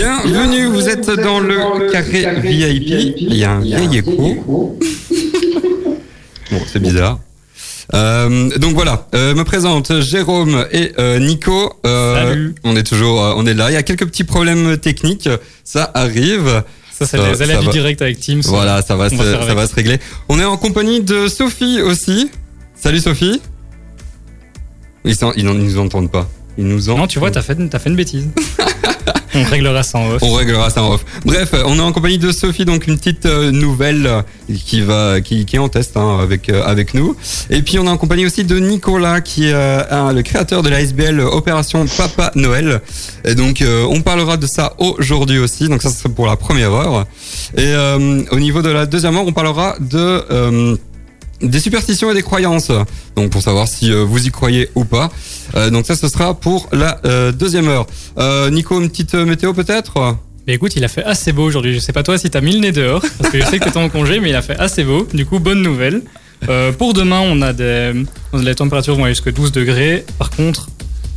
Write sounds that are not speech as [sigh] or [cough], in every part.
Bienvenue, vous êtes dans le carré VIP. Il y a un vieil écho. [laughs] Bon, c'est bizarre. Euh, donc voilà, euh, me présente Jérôme et euh, Nico. Euh, Salut. On est toujours, euh, on est là. Il y a quelques petits problèmes techniques, ça arrive. Ça, c'est Ça- les aléas du direct avec Teams. Voilà, ça va, On se, va ça va se régler. On est en compagnie de Sophie aussi. Salut Sophie. Ils, s'en- ils, ils nous entendent pas. Ils nous entendent. Non, tu vois, t'as fait, t'as fait une bêtise. [laughs] On réglera ça en off. On réglera ça en off. Bref, euh, on est en compagnie de Sophie, donc une petite euh, nouvelle euh, qui va, qui, qui est en test hein, avec avec nous. Et puis on est en compagnie aussi de Nicolas, qui est euh, le créateur de la SBL Opération Papa Noël. Et donc euh, on parlera de ça aujourd'hui aussi. Donc ça ce serait pour la première heure. Et euh, au niveau de la deuxième heure, on parlera de euh, des superstitions et des croyances. Donc pour savoir si euh, vous y croyez ou pas. Euh, donc ça ce sera pour la euh, deuxième heure. Nico, une petite météo peut-être? Mais écoute, il a fait assez beau aujourd'hui. Je sais pas toi si t'as mis le nez dehors, [laughs] parce que je sais que t'étais en congé, mais il a fait assez beau. Du coup, bonne nouvelle. Pour demain, on a des, les températures vont aller jusqu'à 12 degrés. Par contre,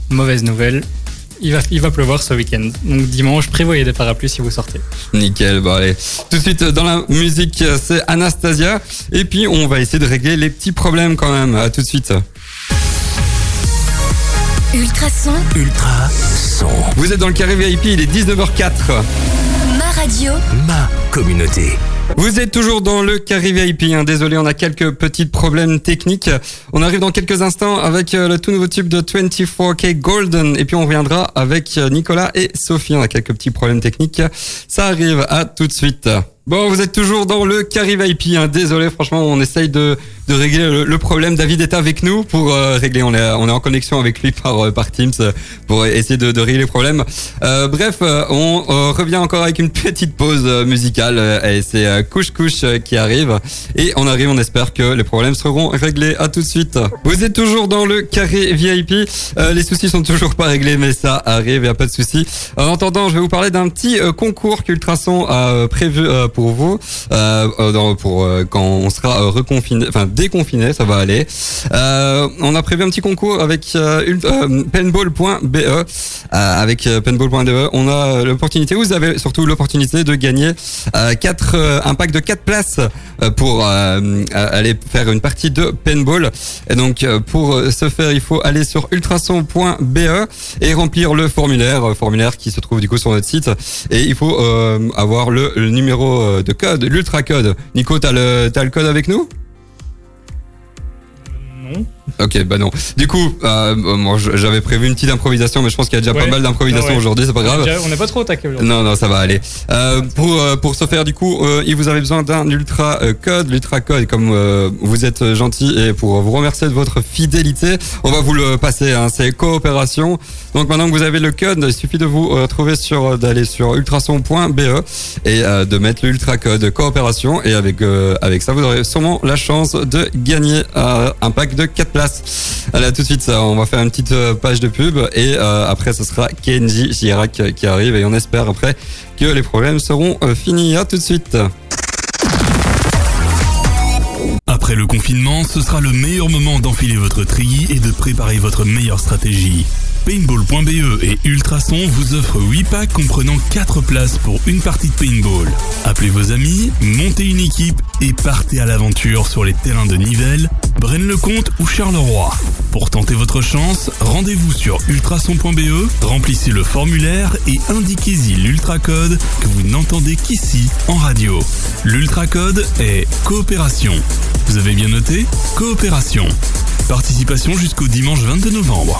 mauvaise nouvelle. Il va, il va pleuvoir ce week-end. Donc dimanche, prévoyez des parapluies si vous sortez. Nickel, bon allez. Tout de suite dans la musique, c'est Anastasia. Et puis on va essayer de régler les petits problèmes quand même. À tout de suite. Ultrason, Ultra son. Vous êtes dans le carré VIP, il est 19h04. ma radio, Ma communauté. Vous êtes toujours dans le carré VIP. hein. Désolé, on a quelques petits problèmes techniques. On arrive dans quelques instants avec euh, le tout nouveau tube de 24K Golden. Et puis on reviendra avec euh, Nicolas et Sophie. On a quelques petits problèmes techniques. Ça arrive. À tout de suite. Bon, vous êtes toujours dans le carré VIP. hein. Désolé, franchement, on essaye de, de régler le, le problème. David est avec nous pour euh, régler. On est, on est en connexion avec lui par, euh, par Teams euh, pour essayer de, de régler les problèmes. Euh, bref, euh, on euh, revient encore avec une petite pause musicale. et c'est Couche Couche qui arrive. Et on arrive, on espère que les problèmes seront réglés. À tout de suite. Vous êtes toujours dans le carré VIP. Les soucis sont toujours pas réglés, mais ça arrive, y a pas de souci. En attendant, je vais vous parler d'un petit concours qu'Ultrason a prévu euh, pour vous, euh, euh, pour euh, quand on sera reconfiné, enfin déconfiné, ça va aller. On a prévu un petit concours avec. Euh, avec paintball.be, on a l'opportunité, vous avez surtout l'opportunité de gagner quatre, un pack de 4 places pour aller faire une partie de paintball. Et donc pour ce faire, il faut aller sur ultrason.be et remplir le formulaire, formulaire qui se trouve du coup sur notre site. Et il faut avoir le numéro euh, de code, l'ultra code. Nico, t'as le, le code avec nous? Non. Ok, bah non. Du coup, euh, j'avais prévu une petite improvisation, mais je pense qu'il y a déjà Ouais. pas mal d'improvisation Ah ouais. aujourd'hui, c'est pas grave. On n'est pas trop au taquet aujourd'hui. Non, non, ça va aller. Euh, pour euh, pour ce faire, du coup, il vous avez besoin d'un ultra code. L'ultra code, comme vous êtes gentil et pour vous remercier de votre fidélité, on va vous le passer. Hein, c'est coopération. Donc maintenant que vous avez le code, il suffit de vous trouver sur d'aller sur ultrason.be et de mettre l'ultra code coopération. Et avec avec ça, vous aurez sûrement la chance de gagner un pack de 4 places. Allez, à tout de suite, on va faire une petite euh, page de pub et euh, après, ce sera Kenji Girac euh, qui arrive et on espère après que les problèmes seront finis. À tout de suite. Après le confinement, ce sera le meilleur moment d'enfiler votre treillis et de préparer votre meilleure stratégie. Paintball.be et Ultrason vous offrent 8 packs comprenant 4 places pour une partie de paintball. Appelez vos amis, montez une équipe et partez à l'aventure sur les terrains de Nivelles, Braine-le-Comte ou Charleroi. Pour tenter votre chance, rendez-vous sur ultrason.be, remplissez le formulaire et indiquez-y l'ultracode que vous n'entendez qu'ici en radio. L'ultracode est coopération. Vous avez bien noté Coopération. Participation jusqu'au dimanche 22 novembre.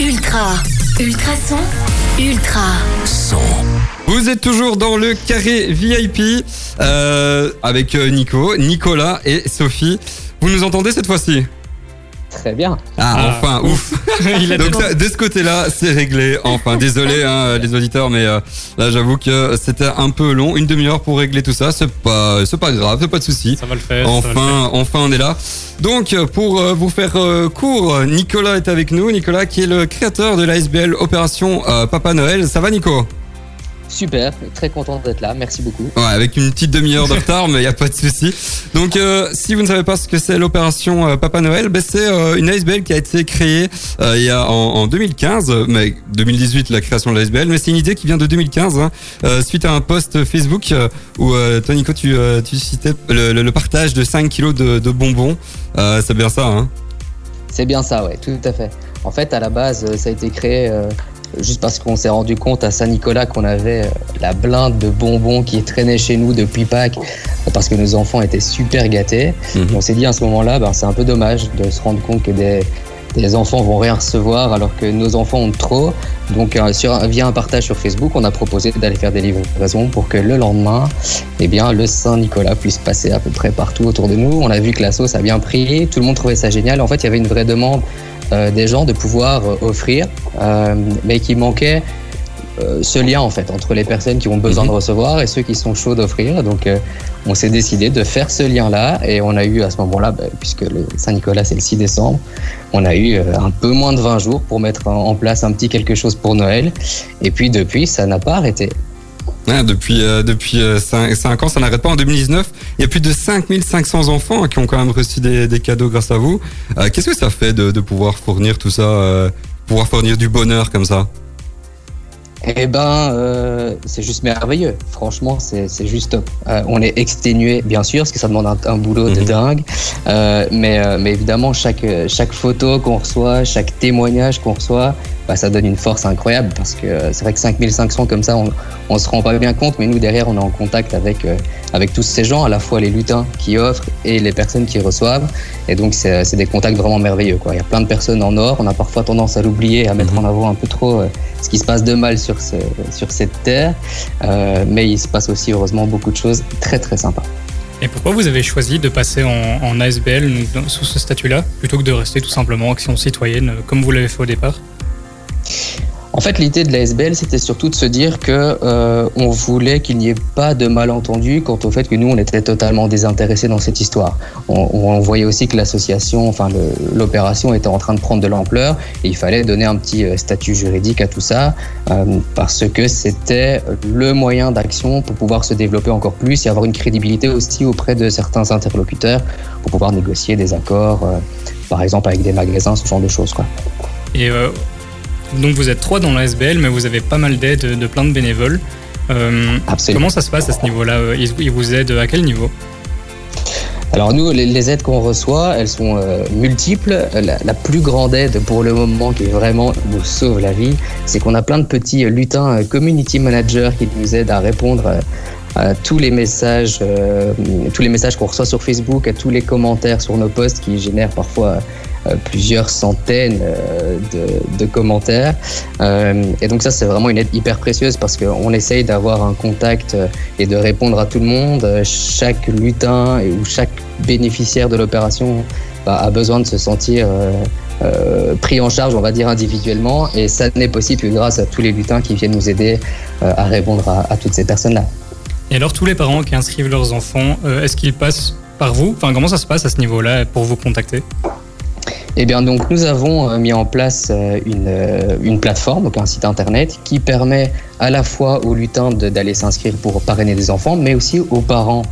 ultra, ultrason, ultra. Son. Vous êtes toujours dans le carré VIP euh, avec euh, Nico, Nicolas et Sophie. Vous nous entendez cette fois-ci? Très bien. Ah, Ah, enfin, ouf. [laughs] Il a Donc ça, de ce côté-là, c'est réglé. Enfin, [laughs] désolé hein, les auditeurs, mais euh, là j'avoue que c'était un peu long, une demi-heure pour régler tout ça. C'est pas, c'est pas grave, c'est pas de souci. Ça va le faire. ça va le faire. Enfin, enfin, on est là. Donc, pour euh, vous faire euh, court, Nicolas est avec nous. Nicolas, qui est le créateur de l'ASBL Opération euh, Papa Noël. Ça va, Nico? Super, très content d'être là. Merci beaucoup. Ouais, avec une petite demi-heure de [laughs] retard, mais il y a pas de souci. Donc, euh, si vous ne savez pas ce que c'est l'opération euh, Papa Noël, ben, c'est euh, une ASBL qui a été créée euh, il y a en, en 2015, euh, mais 2018 la création de l'ASBL, mais c'est une idée qui vient de 2015 hein, suite à un post Facebook où toi Nico tu, tu citais le, le- le partage de 5 kilos de, de bonbons. C'est bien ça, hein C'est bien ça, ouais, tout à fait. En fait, à la base, ça a été créé juste parce qu'on s'est rendu compte à Saint-Nicolas qu'on avait euh, la blinde de bonbons qui traînait chez nous depuis Pâques parce que nos enfants étaient super gâtés. Mhm. On s'est dit à ce moment-là, ben, c'est un peu dommage de se rendre compte que des, des enfants vont rien recevoir alors que nos enfants ont trop. Donc, euh, sur, via un partage sur Facebook, on a proposé d'aller faire des livraisons pour que le lendemain, eh bien, le Saint-Nicolas puisse passer à peu près partout autour de nous. On a vu que la sauce a bien pris, tout le monde trouvait ça génial. En fait, il y avait une vraie demande des gens de pouvoir euh, offrir, euh, mais qui manquait euh, ce lien en fait entre les personnes qui ont besoin Mhm. de recevoir et ceux qui sont chauds d'offrir. Donc, euh, on s'est décidé de faire ce lien-là et on a eu à ce moment-là, bah, puisque le Saint-Nicolas c'est le 6 décembre, on a eu euh, un peu moins de 20 jours pour mettre en place un petit quelque chose pour Noël. Et puis depuis, ça n'a pas arrêté. Ouais, depuis euh, depuis 5, ans, ça n'arrête pas. En 2019, il y a plus de 5500 enfants hein, qui ont quand même reçu des, des cadeaux grâce à vous. Euh, Qu'est-ce que ça fait de, de pouvoir fournir tout ça, euh, pouvoir fournir du bonheur comme ça? Eh ben, euh, c'est juste merveilleux. Franchement, c'est juste top. Euh, on est exténué, bien sûr, parce que ça demande un, un boulot de Mhm. dingue. Euh, mais, euh, mais évidemment, chaque, chaque photo qu'on reçoit, chaque témoignage qu'on reçoit, bah, ça donne une force incroyable parce que euh, c'est vrai que 5500 comme ça, on, on se rend pas bien compte, mais nous derrière, on est en contact avec, euh, avec tous ces gens, à la fois les lutins qui offrent et les personnes qui reçoivent. Et donc, c'est c'est des contacts vraiment merveilleux. Quoi. Il y a plein de personnes en or. On a parfois tendance à l'oublier, à mettre Mhm. en avant un peu trop euh, ce qui se passe de mal sur, ce, sur cette terre. Euh, mais il se passe aussi, heureusement, beaucoup de choses très, très sympas. Et pourquoi vous avez choisi de passer en, en ASBL donc, sous ce statut-là plutôt que de rester tout simplement action citoyenne euh, comme vous l'avez fait au départ? En fait, l'idée de la SBL, c'était surtout de se dire que euh, on voulait qu'il n'y ait pas de malentendu quant au fait que nous, on était totalement désintéressés dans cette histoire. On, voyait aussi que l'association, enfin l'opération était en train de prendre de l'ampleur et il fallait donner un petit euh, statut juridique à tout ça euh, parce que c'était le moyen d'action pour pouvoir se développer encore plus et avoir une crédibilité aussi auprès de certains interlocuteurs pour pouvoir négocier des accords, par exemple avec des magasins, ce genre de choses. Et donc vous êtes trois dans la SBL, mais vous avez pas mal d'aide de plein de bénévoles. Euh, comment ça se passe à ce niveau-là Euh, ils, vous aident à quel niveau Alors nous, les, aides qu'on reçoit, elles sont euh, multiples. La, la plus grande aide pour le moment qui vraiment nous sauve la vie, c'est qu'on a plein de petits lutins community managers qui nous aident à répondre euh, à tous les messages, euh, tous les messages qu'on reçoit sur Facebook, à tous les commentaires sur nos posts qui génèrent parfois plusieurs centaines euh, de, commentaires. Euh, et donc ça, c'est vraiment une aide hyper précieuse parce qu'on essaye d'avoir un contact euh, et de répondre à tout le monde. Euh, Chaque lutin ou chaque bénéficiaire de l'opération bah, a besoin de se sentir euh, euh, pris en charge, on va dire individuellement. Et ça n'est possible que grâce à tous les lutins qui viennent nous aider euh, à répondre à, toutes ces personnes-là. Et alors tous les parents qui inscrivent leurs enfants, euh, est-ce qu'ils passent par vous? Enfin comment ça se passe à ce niveau-là pour vous contacter? Eh bien, donc, nous avons euh, mis en place euh, une, euh, une plateforme, donc un site internet, qui permet à la fois aux lutins d'aller s'inscrire pour parrainer des enfants, mais aussi aux parents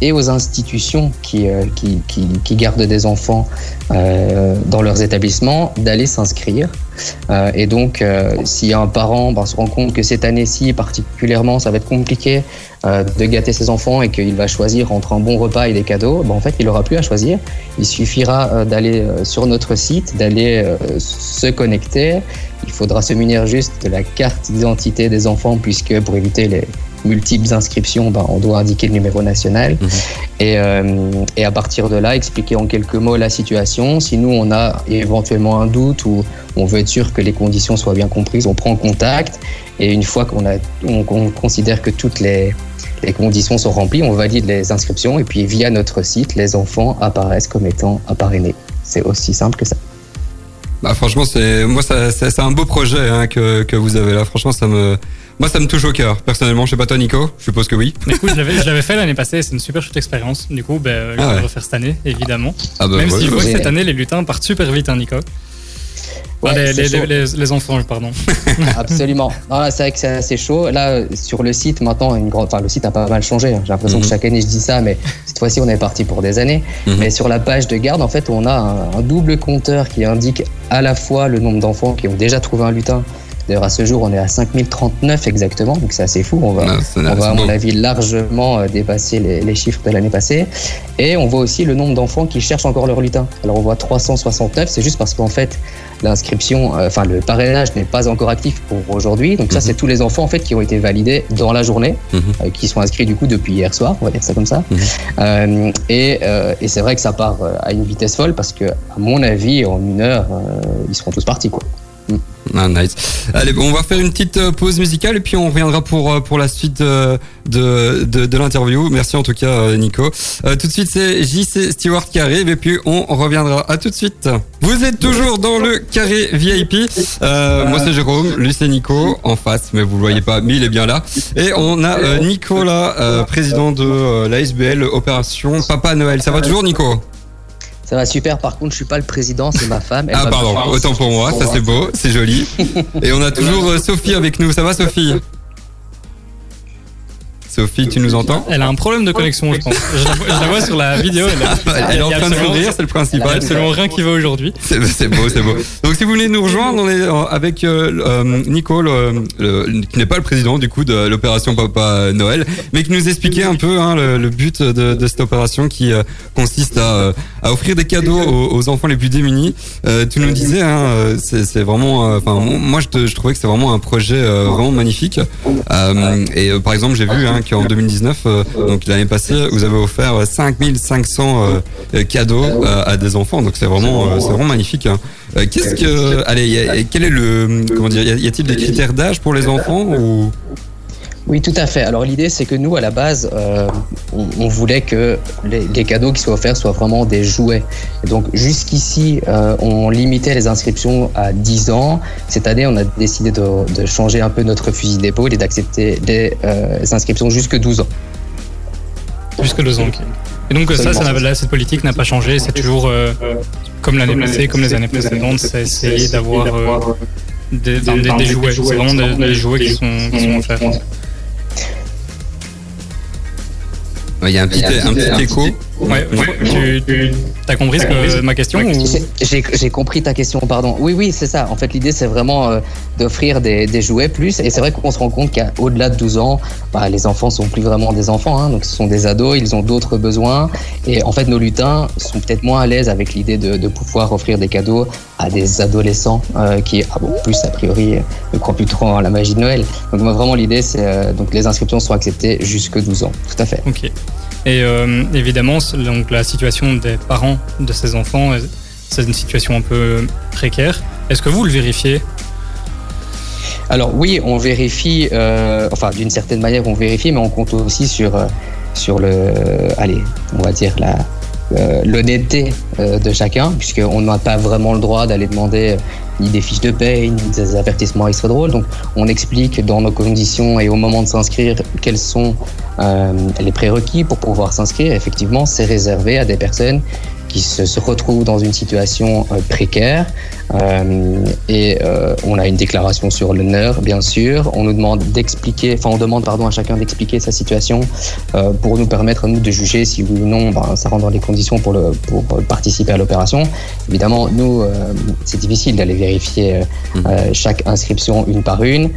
et aux institutions qui, euh, qui, qui, qui gardent des enfants euh, dans leurs établissements d'aller s'inscrire. Euh, et donc, si un parent ben, se rend compte que cette année-ci, particulièrement, ça va être compliqué de gâter ses enfants et qu'il va choisir entre un bon repas et des cadeaux, ben, en fait, il n'aura plus à choisir. Il suffira d'aller sur notre site, d'aller se connecter. Il faudra se munir juste de la carte d'identité des enfants, puisque pour éviter les multiples inscriptions, ben, on doit indiquer le numéro national. Mhm. Et, euh, et à partir de là, expliquer en quelques mots la situation. Si nous, on a éventuellement un doute ou on veut être sûr que les conditions soient bien comprises, on prend contact. Et une fois qu'on a, on, considère que toutes les, les conditions sont remplies, on valide les inscriptions. Et puis, via notre site, les enfants apparaissent comme étant à parrainer. C'est aussi simple que ça. Bah franchement, c'est moi c'est un beau projet hein, que, que vous avez là. Franchement, ça me moi ça me touche au cœur. Personnellement, je sais pas toi, Nico. Je suppose que oui. Mais écoute, je l'avais- je l'avais fait l'année passée, c'est une super chouette expérience. Du coup, ben, euh, je Ah vais ouais. le refaire cette année, évidemment. Ah bah Même ouais, si je vois que cette année, les lutins partent super vite, hein, Nico. Ouais, les, c'est les- chaud. les- les enfants, pardon. [laughs] Absolument. Non, là, c'est vrai que c'est assez chaud. Là, euh, sur le site, maintenant, une grande... enfin, le site a pas mal changé. hein. J'ai l'impression Mhm. que chaque année, je dis ça, mais cette fois-ci, on est parti pour des années. Mhm. Mais sur la page de garde, en fait, on a un, un double compteur qui indique à la fois le nombre d'enfants qui ont déjà trouvé un lutin. D'ailleurs, à ce jour, on est à 5039 exactement, donc c'est assez fou. On va, c'est- on va, à mon avis, largement euh, dépasser les, les chiffres de l'année passée. Et on voit aussi le nombre d'enfants qui cherchent encore leur lutin. Alors, on voit 369, c'est juste parce qu'en fait, l'inscription, euh, enfin, le parrainage n'est pas encore actif pour aujourd'hui. Donc, ça, Mhm. c'est tous les enfants, en fait, qui ont été validés dans la journée, Mhm. euh, qui sont inscrits, du coup, depuis hier soir, on va dire ça comme ça. Mhm. Euh, et et c'est vrai que ça part à une vitesse folle parce que, à mon avis, en une heure, ils seront tous partis, quoi. Ah, nice. Allez, on va faire une petite euh, pause musicale et puis on reviendra pour euh, pour la suite euh, de de, l'interview. Merci en tout cas, Nico. Tout de suite, c'est JC Stewart qui arrive et puis on reviendra. À tout de suite. Vous êtes toujours dans le carré VIP. Moi, c'est Jérôme. Lui, c'est Nico en face, mais vous le voyez pas, mais il est bien là. Et on a Nicolas, président de la SBL Opération Papa Noël. Ça va toujours, Nico? Ça va super. Par contre, je suis pas le président, c'est ma femme. Elle Ah pardon, autant pour moi, ça c'est beau, c'est joli. Et on a toujours euh, Sophie avec nous, ça va Sophie? Sophie, tu nous entends Elle a un problème de connexion, je pense. Je la, vois- je la vois sur la vidéo. Elle, a- [laughs] Elle est en il train de sourire, c'est le Il a principal. absolument rien qui va aujourd'hui. C'est beau, c'est beau. Donc si vous voulez nous rejoindre, on est euh, avec euh, euh, Nico, le- le- qui n'est pas le président du coup de l'opération Papa Noël, mais qui nous expliquait un peu hein, le, le but de, de cette opération qui euh, consiste à, à offrir des cadeaux aux, aux enfants les plus démunis. Tu nous disais, hein, c'est vraiment, enfin moi je, te- je trouvais que c'est vraiment un projet vraiment magnifique. Et par exemple j'ai vu hein, qu'en 2019, euh, donc l'année passée, vous avez offert euh, 5500 euh, euh, cadeaux à des enfants, donc c'est vraiment, c'est vraiment magnifique. hein. Qu'est-ce que, allez, y a- quel est le, comment dire, y a-t-il des critères d'âge pour les enfants ou? Oui, tout à fait. Alors l'idée, c'est que nous, à la base, euh, on, on voulait que les, les cadeaux qui soient offerts soient vraiment des jouets. Et donc jusqu'ici, euh, on limitait les inscriptions à 10 ans. Cette année, on a décidé de, de changer un peu notre fusil d'épaule et d'accepter les euh, inscriptions jusque 12 ans. Jusque deux ans. ok. Et donc ça, ça là, cette politique n'a pas changé. C'est toujours comme l'année passée, comme les années précédentes, c'est essayer d'avoir des, des- des- des jouets. C'est vraiment des, des jouets qui sont, qui sont offerts. Il y a un petit, un petit écho Ouais, tu, tu as compris ce que, ma question ou... J'ai- compris ta question, pardon. Oui, oui, c'est ça. En fait, l'idée, c'est vraiment euh, d'offrir des, des jouets plus. Et c'est vrai qu'on se rend compte qu'au-delà de 12 ans, bah, les enfants sont plus vraiment des enfants. hein. donc, ce sont des ados, ils ont d'autres besoins. Et en fait, nos lutins sont peut-être moins à l'aise avec l'idée de, de pouvoir offrir des cadeaux à des adolescents euh, qui, ah bon, plus a priori, ne croient plus trop en la magie de Noël. Donc, moi, vraiment, l'idée, c'est euh, donc les inscriptions sont acceptées jusque 12 ans. Tout à fait. Ok. Et euh, évidemment, donc la situation des parents de ces enfants, euh, c'est une situation un peu précaire. Est-ce que vous le vérifiez? Alors oui, on vérifie, euh, enfin d'une certaine manière on vérifie, mais on compte aussi sur, euh, sur le, allez, on va dire la, euh, l'honnêteté euh, de chacun, puisqu'on n'a pas vraiment le droit d'aller demander euh, ni des fiches de paye, ni des avertissements extra drôles. Donc on explique dans nos conditions et au moment de s'inscrire quels sont euh, les prérequis pour pouvoir s'inscrire. Effectivement, c'est réservé à des personnes qui se, se retrouvent dans une situation euh, précaire. Euh, et euh, on a une déclaration sur l'honneur, bien sûr. On nous demande d'expliquer, enfin on demande pardon à chacun d'expliquer sa situation pour nous permettre nous de juger si oui ou non ben, ça rentre dans les conditions pour, le, pour participer à l'opération. Évidemment, nous, c'est difficile d'aller vérifier euh, chaque inscription une par une.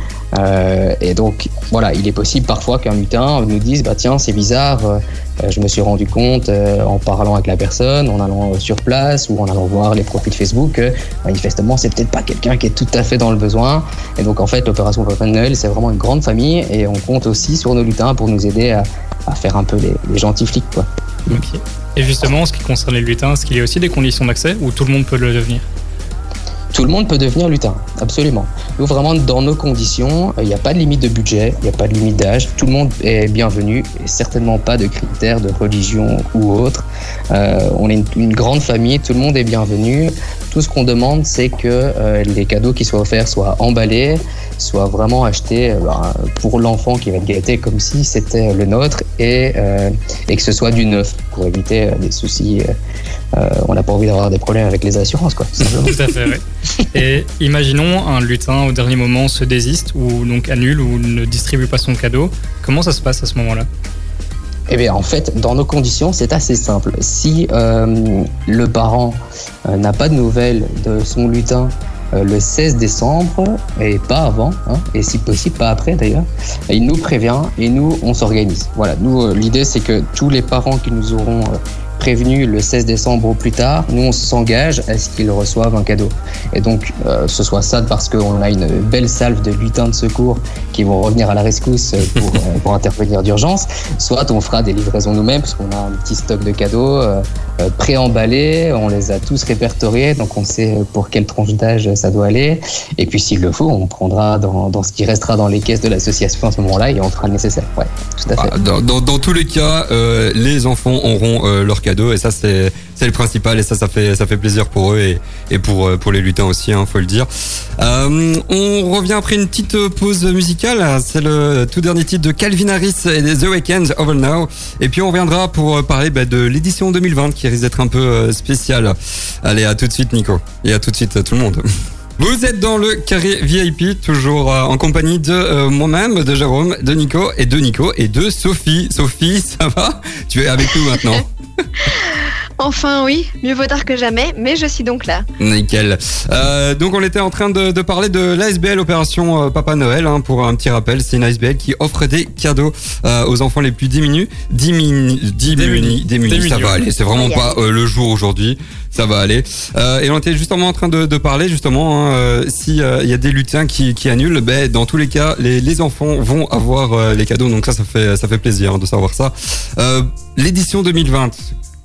Et donc, voilà, il est possible parfois qu'un lutin nous dise, bah tiens, c'est bizarre, je me suis rendu compte euh, en parlant avec la personne, en allant euh, sur place ou en allant voir les profils Facebook, que manifestement, c'est peut-être pas quelqu'un qui est tout à fait dans le besoin. Et donc, en fait, l'opération Papa de Noël, c'est vraiment une grande famille et on compte aussi sur nos lutins pour nous aider à, faire un peu les, gentils flics, quoi. Et justement, en ce qui concerne les lutins, est-ce qu'il y a aussi des conditions d'accès où tout le monde peut le devenir? Tout le monde peut devenir lutin, absolument. Nous, vraiment, dans nos conditions, il n'y a pas de limite de budget, il n'y a pas de limite d'âge, tout le monde est bienvenu, certainement pas de critères de religion ou autre. Euh, on est une grande famille, tout le monde est bienvenu. Tout ce qu'on demande, c'est que euh, les cadeaux qui soient offerts soient emballés, soient vraiment achetés euh, ben, pour l'enfant qui va être gâté comme si c'était le nôtre et, euh, et que ce soit du neuf pour éviter euh, des soucis. euh, euh, on n'a pas envie d'avoir des problèmes avec les assurances, quoi. tout à fait, ouais. Et imaginons un lutin au dernier moment se désiste ou donc annule ou ne distribue pas son cadeau. Comment ça se passe à ce moment-là? Eh bien, en fait, dans nos conditions, c'est assez simple. Si euh, le parent euh, n'a pas de nouvelles de son lutin euh, le 16 décembre, et pas avant, hein, et si possible pas après d'ailleurs, il nous prévient et nous, on s'organise. Voilà, nous, l'idée, c'est que tous les parents qui nous auront prévenus le 16 décembre au plus tard, nous, on s'engage à ce qu'ils reçoivent un cadeau. Et donc, euh, ce soit ça parce qu'on a une belle salve de lutins de secours qui vont revenir à la rescousse euh, pour, euh, pour intervenir d'urgence, soit on fera des livraisons nous-mêmes parce qu'on a un petit stock de cadeaux euh, pré-emballés, on les a tous répertoriés, donc on sait pour quelle tranche d'âge ça doit aller. Et puis s'il le faut, on prendra dans, dans ce qui restera dans les caisses de l'association à ce moment-là et on fera le nécessaire. Ouais, tout à fait. Ah, Dans, dans- dans tous les cas, euh, les enfants auront leur cadeau et ça c'est le principal et ça ça fait ça fait plaisir pour eux et, et pour euh, pour les lutins aussi, hein, faut le dire. Euh, on revient après une petite pause musicale. C'est le tout dernier titre de Calvin Harris et The Weeknd, Over Now. Et puis on reviendra pour euh, parler bah, de l'édition 2020 qui risque d'être un peu spéciale. Allez, à tout de suite Nico et à tout de suite tout le monde. [laughs] Vous êtes dans le carré VIP, toujours euh, en compagnie de euh, moi-même, de Jérôme, de Nico et de Nico et de Sophie. Sophie, ça va? Tu es avec nous maintenant. [laughs] Enfin oui, mieux vaut tard que jamais, mais je suis donc là. Nickel. Euh, donc on était en train de, de parler de l'ASBL Opération euh, Papa Noël. hein, pour un petit rappel, c'est une ASBL qui offre des cadeaux euh, aux enfants les plus démunis. Diminu, démunis, démunis, ça va aller. C'est vraiment pas euh, le jour aujourd'hui. Ça va aller. Euh, et on était justement en train de, de parler justement hein, euh, si euh, il y a des lutins qui, qui annulent, ben dans tous les cas les, les enfants vont avoir euh, les cadeaux. Donc ça, ça fait ça fait plaisir hein, de savoir ça. Euh, L'édition 2020,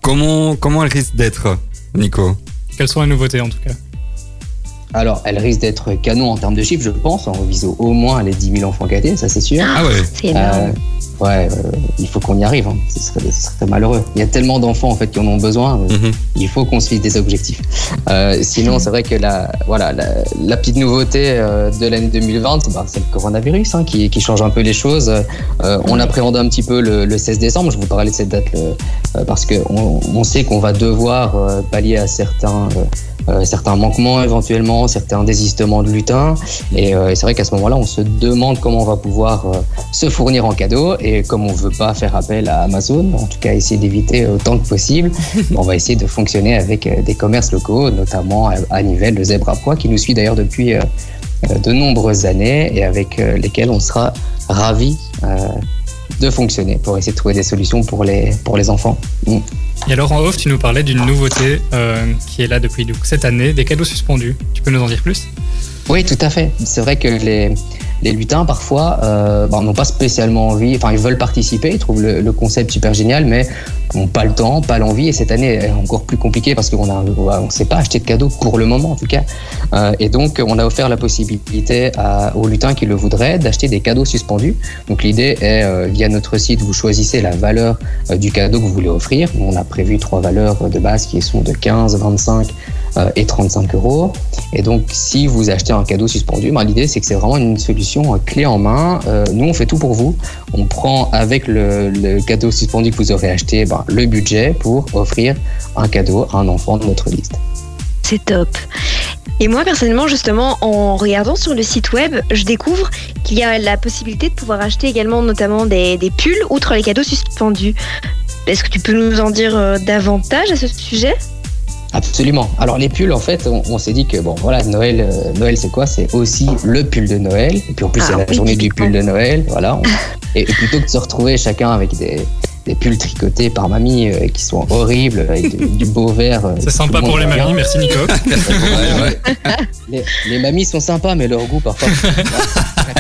comment comment elle risque d'être, Nico? Quelles sont les nouveautés en tout cas Alors, elle risque d'être canon en termes de chiffres, je pense. On vise au, au moins les 10 000 enfants gâtés, ça c'est sûr. Ah ouais. C'est énorme. Euh, ouais, euh, il faut qu'on y arrive. hein. Ce, serait, ce serait malheureux. Il y a tellement d'enfants en fait qui en ont besoin. euh, Mhm. Il faut qu'on se fixe des objectifs. Euh, sinon, c'est vrai que la, voilà, la, la petite nouveauté de l'année 2020, bah, c'est le coronavirus hein, qui, qui change un peu les choses. On appréhende un petit peu le, le 16 décembre. Je vous parlais de cette date le- parce que on, sait qu'on va devoir pallier à certains. euh, certains manquements éventuellement, certains désistements de lutins. Et, euh, et c'est vrai qu'à ce moment-là, on se demande comment on va pouvoir euh, se fournir en cadeau. Et comme on veut pas faire appel à Amazon, en tout cas essayer d'éviter autant que possible, [laughs] on va essayer de fonctionner avec euh, des commerces locaux, notamment à, Nivelles, le Zèbre à Poix, qui nous suit d'ailleurs depuis euh, euh, de nombreuses années et avec lesquels on sera ravis de fonctionner pour essayer de trouver des solutions pour les, pour les enfants. Mm. Et alors en off, tu nous parlais d'une nouveauté euh, qui est là depuis donc, cette année, des cadeaux suspendus. Tu peux nous en dire plus? Oui, tout à fait. C'est vrai que les, lutins, parfois, bah, n'ont pas spécialement envie, enfin, ils veulent participer, ils trouvent le, concept super génial, mais n'ont pas le temps, pas l'envie. Et cette année est encore plus compliquée parce qu'on a, on sait pas acheter de cadeaux pour le moment, en tout cas. Euh, et donc, on a offert la possibilité à- aux lutins qui le voudraient d'acheter des cadeaux suspendus. Donc, l'idée est, euh, via notre site, vous choisissez la valeur du cadeau que vous voulez offrir. On a prévu trois valeurs de base qui sont de 15, 25 euh, et 35 euros. Et donc, si vous achetez un cadeau suspendu, ben, l'idée, c'est que c'est vraiment une solution euh, clé en main. Euh, nous, on fait tout pour vous. On prend avec le, cadeau suspendu que vous aurez acheté ben, le budget pour offrir un cadeau à un enfant de notre liste. C'est top. Et moi, personnellement, justement, en regardant sur le site web, je découvre qu'il y a la possibilité de pouvoir acheter également notamment des, pulls, outre les cadeaux suspendus. Est-ce que tu peux nous en dire euh, davantage à ce sujet? Absolument. Alors les pulls, en fait, on, on s'est dit que bon, voilà, Noël, euh, Noël, c'est quoi? C'est aussi le pull de Noël. Et puis en plus, Ah, c'est la oui, journée du pull de Noël. Voilà. On- [laughs] et, et plutôt que de se retrouver chacun avec des, des pulls tricotés par mamie euh, qui sont horribles, avec du, du beau vert. euh, C'est sympa le pour les mamies, merci Nico. [laughs] [laughs] Les, les mamies sont sympas, mais leur goût parfois.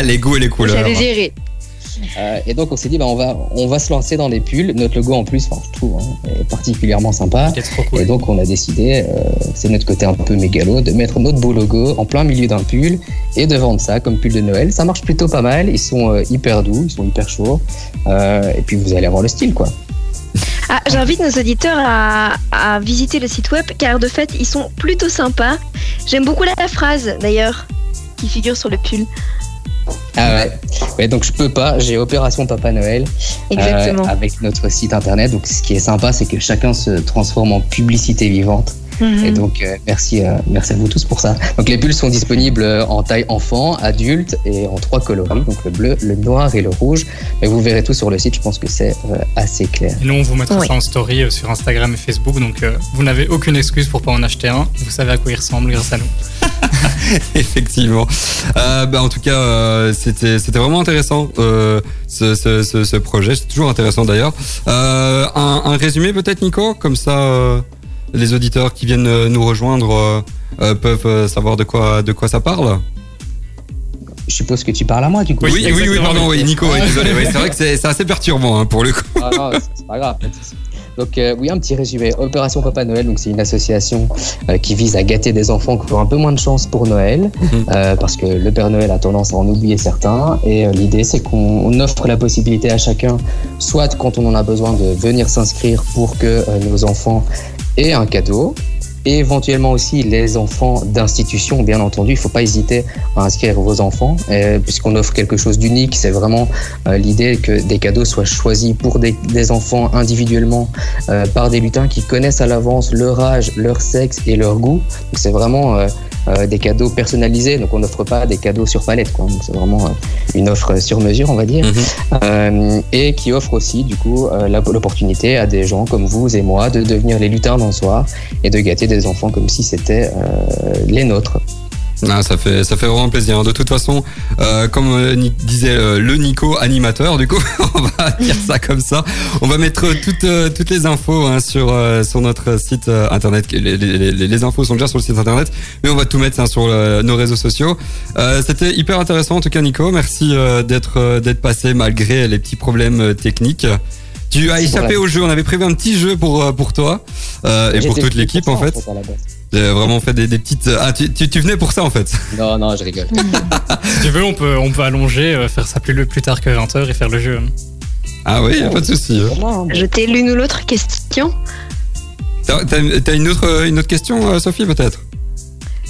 les goûts et les couleurs. Euh, et donc on s'est dit, bah, on, va, on va se lancer dans les pulls. Notre logo en plus, enfin, je trouve, hein, est particulièrement sympa. C'est trop cool. Et donc on a décidé, euh, c'est notre côté un peu mégalo, de mettre notre beau logo en plein milieu d'un pull et de vendre ça comme pull de Noël. Ça marche plutôt pas mal, ils sont euh, hyper doux, ils sont hyper chauds. Euh, et puis vous allez avoir le style quoi. Ah, J'invite nos auditeurs à, à visiter le site web car de fait ils sont plutôt sympas. J'aime beaucoup la phrase d'ailleurs qui figure sur le pull. Ah ouais. ouais, donc je peux pas, j'ai Opération Papa Noël Exactement. euh, avec notre site internet. Donc ce qui est sympa, c'est que chacun se transforme en publicité vivante. Mhm. Et donc euh, merci, euh, merci à vous tous pour ça. Donc les pulls sont disponibles euh, en taille enfant, adulte et en trois coloris, donc le bleu, le noir et le rouge. Et vous verrez tout sur le site, je pense que c'est euh, assez clair. Et nous, on vous mettra Oui. ça en story euh, sur Instagram et Facebook, donc euh, vous n'avez aucune excuse pour pas en acheter un. Vous savez à quoi il ressemble grâce à nous. [laughs] Effectivement. Euh, bah, en tout cas, euh, c'était c'était vraiment intéressant euh, ce, ce, ce, ce projet. C'est toujours intéressant d'ailleurs. Euh, un, un résumé peut-être, Nico, comme ça, euh, les auditeurs qui viennent euh, nous rejoindre euh, euh, peuvent savoir de quoi de quoi ça parle. Je suppose que tu parles à moi du coup. Oui, oui, oui, pardon, oui. Nico, oui, désolé. oui, c'est vrai que c'est c'est assez perturbant hein, pour le coup. Ah non, c'est- pas grave. Donc euh, oui, un petit résumé. Opération Papa Noël, donc c'est une association euh, qui vise à gâter des enfants qui ont un peu moins de chance pour Noël, Mhm. euh, parce que le Père Noël a tendance à en oublier certains. Et euh, l'idée, c'est qu'on on offre la possibilité à chacun, soit quand on en a besoin, de venir s'inscrire pour que euh, nos enfants aient un cadeau. Et éventuellement aussi les enfants d'institutions, bien entendu. Il ne faut pas hésiter à inscrire vos enfants, euh, puisqu'on offre quelque chose d'unique. C'est vraiment euh, l'idée que des cadeaux soient choisis pour des, enfants individuellement euh, par des lutins qui connaissent à l'avance leur âge, leur sexe et leur goût. C'est vraiment euh, des cadeaux personnalisés. Donc on n'offre pas des cadeaux sur palette. Quoi. Donc c'est vraiment euh, une offre sur mesure, on va dire. Mhm. Euh, et qui offre aussi du coup euh, l'opportunité à des gens comme vous et moi de devenir les lutins d'un soir et de gâter des enfants comme si c'était euh, les nôtres. Ah, ça fait ça fait vraiment plaisir. De toute façon, euh, comme euh, disait euh, le Nico animateur, du coup, [laughs] on va dire ça comme ça. On va mettre toutes euh, toutes les infos hein, sur euh, sur notre site euh, internet. Les, les, les- les infos sont déjà sur le site internet, mais on va tout mettre hein, sur le- nos réseaux sociaux. Euh, C'était hyper intéressant en tout cas, Nico. Merci euh, d'être d'être passé malgré les petits problèmes techniques. Tu as échappé Voilà. au jeu. On avait prévu un petit jeu pour pour toi euh, et pour toute l'équipe en fait. J'ai vraiment fait des, des petites. Ah, tu, tu, tu venais pour ça en fait. Non, non, je rigole. [laughs] Si tu veux, on peut, on peut allonger, euh, faire ça plus, plus tard que 20h et faire le jeu. Ah oui, y a pas de souci. hein. Jeter l'une ou l'autre question T'as une autre, une autre question, euh, Sophie, peut-être?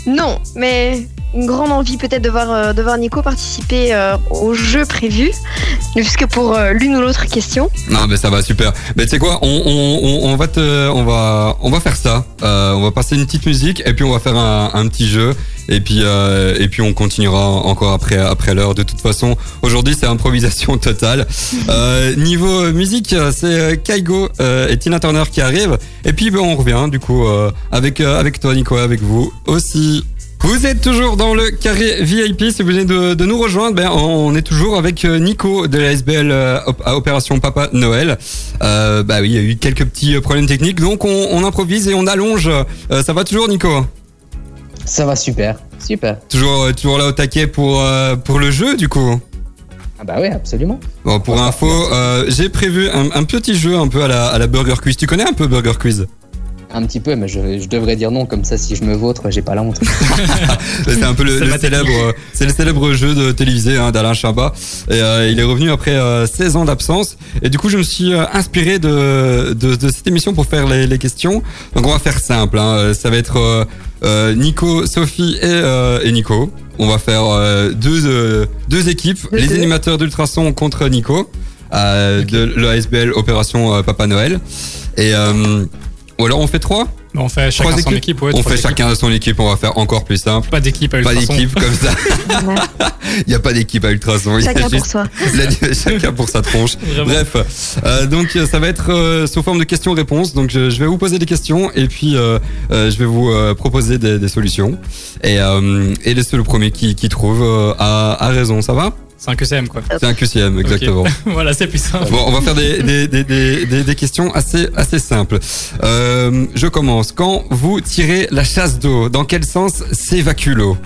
Non, mais une grande envie peut-être de voir, euh, de voir Nico participer euh, au jeu prévu, puisque pour euh, l'une ou l'autre question. Non, mais ça va super. Mais tu sais quoi, on, on, on, on va te, on va, on va faire ça. Euh, on va passer une petite musique et puis on va faire un, un petit jeu. Et puis, euh, et puis on continuera encore après, après l'heure. De toute façon, aujourd'hui c'est improvisation totale. [laughs] Euh, niveau musique, c'est Kaigo et Tina Turner qui arrivent. Et puis ben, on revient du coup euh, avec, avec toi, Nico, avec vous aussi. Vous êtes toujours dans le carré VIP. Si vous venez de, de nous rejoindre, ben, on est toujours avec euh, Nico de la SBL euh, à Opération Papa Noël. Euh, bah oui, il y a eu quelques petits problèmes techniques, donc on, on improvise et on allonge. Euh, ça va toujours, Nico? Ça va super, super. Toujours, toujours là au taquet pour euh, pour le jeu, du coup? Ah bah oui, absolument. Bon, pour info, j'ai prévu un, un petit jeu un peu à la, à la Burger Quiz. Tu connais un peu Burger Quiz? Un petit peu, mais je, je devrais dire non, comme ça si je me vautre, j'ai pas la honte. [laughs] C'est un peu le, célèbre, euh, c'est le célèbre jeu de télévisé hein, d'Alain Chabat. Et euh, il est revenu après euh, 16 ans d'absence. Et du coup, je me suis euh, inspiré de, de, de cette émission pour faire les, les questions. Donc, on va faire simple. Hein. Ça va être Nico, Sophie et, euh, et Nico. On va faire euh, deux, euh, deux équipes. Les animateurs d'Ultrason contre Nico. euh, De l'ASBL Opération euh, Papa Noël. Et euh, ou alors on fait trois on fait chacun Trois son équipe. ouais, On fait chacun son équipe. On va faire encore plus simple. Pas d'équipe à Pas Ultrason. d'équipe [laughs] comme ça. [laughs] Il n'y a pas d'équipe à Ultrason. Chacun pour juste soi. [laughs] la- chacun pour sa tronche. Vraiment. Bref, euh, donc euh, ça va être euh, sous forme de questions-réponses. Donc je, je vais vous poser des questions et puis euh, euh, je vais vous euh, proposer des, des solutions. Et, euh, et c'est le premier qui, qui trouve euh, a, a raison. Ça va? C'est un QCM, quoi. C'est un QCM, exactement. [laughs] voilà, c'est plus simple. Bon, on va faire des, des, des, des, questions assez, assez simples. Euh, je commence. Quand vous tirez la chasse d'eau, dans quel sens s'évacue l'eau?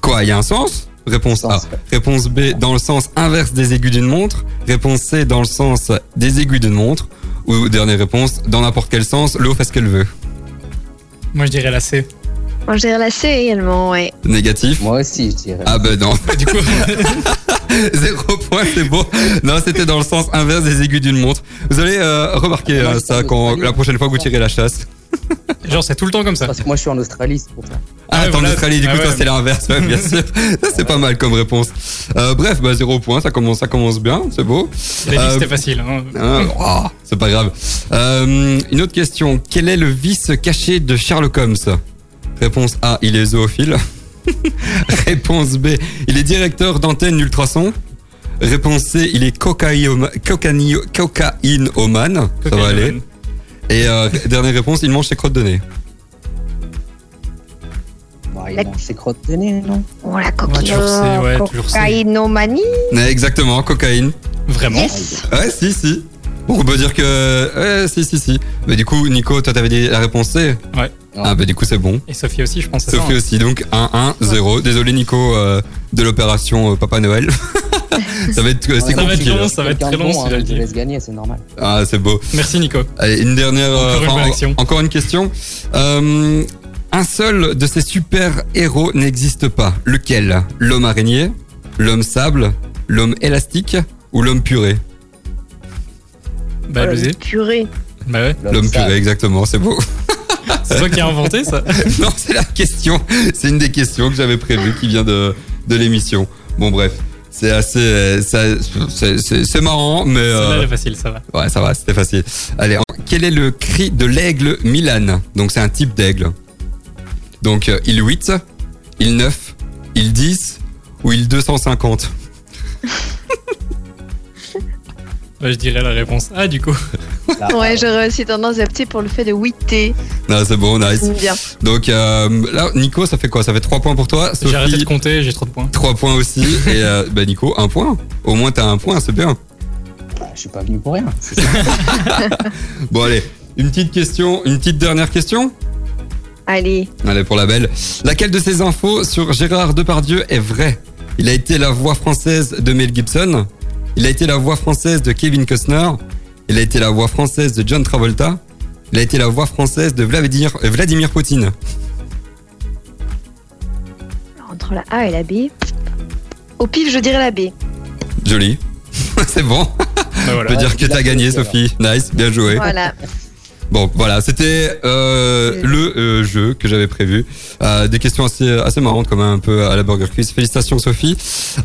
Quoi, il y a un sens? Réponse A. Réponse B, dans le sens inverse des aiguilles d'une montre. Réponse C, dans le sens des aiguilles d'une montre. Ou dernière réponse, dans n'importe quel sens, l'eau fait ce qu'elle veut. Moi, je dirais la C. Moi, je dirais la C également, ouais. Négatif. Moi aussi, je dirais. Ah ben non, Du coup, [laughs] zéro point, c'est beau. Non, c'était dans le sens inverse des aiguilles d'une montre. Vous allez euh, remarquer Ah, moi, euh, je ça quand la prochaine fois que vous tirez la chasse. genre, c'est tout le temps comme ça. Parce que moi, je suis en Australie, c'est pour ça. Ah, ouais, attends, voilà. Australie, du coup, Ah c'est l'inverse, ouais, bien sûr. Ça c'est pas mal comme réponse. Euh, bref, bah zéro point, ça commence, ça commence bien, c'est beau. Les Euh, c'était facile. hein. Hein, oh, c'est pas grave. Euh, une autre question. Quel est le vice caché de Sherlock Holmes? Réponse A, il est zoophile. [laughs] Réponse B, il est directeur d'antenne d'ultrasons. Réponse C, il est cocaïoma- cocaïno- cocaïnomane. Ça va aller. Et euh, dernière réponse, il mange ses crottes de nez. Bah, il La- mange ses crottes de nez, non? Oh, la toujours C, ouais, toujours C. cocaïnomanie. Exactement, cocaïne. Vraiment Yes. Ouais, si, si. Bon, on peut dire que... Ouais, si, si, si. Mais du coup, Nico, toi, t'avais dit la réponse C Ouais. Ah, bah du coup, c'est bon. Et Sophie aussi, je pense. ça, Sophie hein. aussi, donc 1-1-0. Désolé Nico euh, de l'opération euh, Papa Noël. [laughs] ça va être, c'est Ça va être compliqué. long, ça va être très long, bon, si hein, je laisse gagner, c'est normal. Ah, c'est beau. Merci Nico. Allez, une dernière. euh, Encore une bonne encore une question. Euh, un seul de ces super héros n'existe pas. Lequel? L'homme araignée, l'homme sable, l'homme élastique ou l'homme purée Bah, Oh. Bah ouais. L'homme purée, exactement, c'est beau. [laughs] C'est toi qui as inventé ça [laughs] non, c'est la question. C'est une des questions que j'avais prévues qui vient de, de l'émission. Bon, bref. C'est assez. C'est marrant, mais. Euh, facile, ça va. Ouais, ça va, c'était facile. Allez, quel est le cri de l'aigle Milan? Donc, c'est un type d'aigle. Donc, euh, il 8, il 9, il 10 ou il 250 [laughs] Bah, je dirais la réponse A du coup. Là, [laughs] Ouais, j'aurais aussi tendance à opter pour le fait de 8T. Non, c'est bon, nice. Bien. Donc, euh, là, Nico, ça fait quoi? Ça fait 3 points pour toi? J'ai arrêté de compter, j'ai trop de points. 3 points aussi. [laughs] Et euh, bah, Nico, 1 point. Au moins, t'as un point, c'est bien. bah, je suis pas venu pour rien. c'est ça. [laughs] Bon, allez, une petite question, une petite dernière question? Allez. Allez, pour la belle. Laquelle de ces infos sur Gérard Depardieu est vraie? Il a été la voix française de Mel Gibson. Il a été la voix française de Kevin Costner. Il a été la voix française de John Travolta. Il a été la voix française de Vladimir, euh, Vladimir Poutine. Entre la A et la B. Au pif, je dirais la B. Joli. [laughs] C'est bon. On voilà. peut dire que t'as gagné. Sophie. Nice, bien joué. Voilà. Bon, voilà, c'était euh, le euh, jeu que j'avais prévu. Euh, des questions assez assez marrantes, comme un peu à la Burger Quiz. Félicitations, Sophie.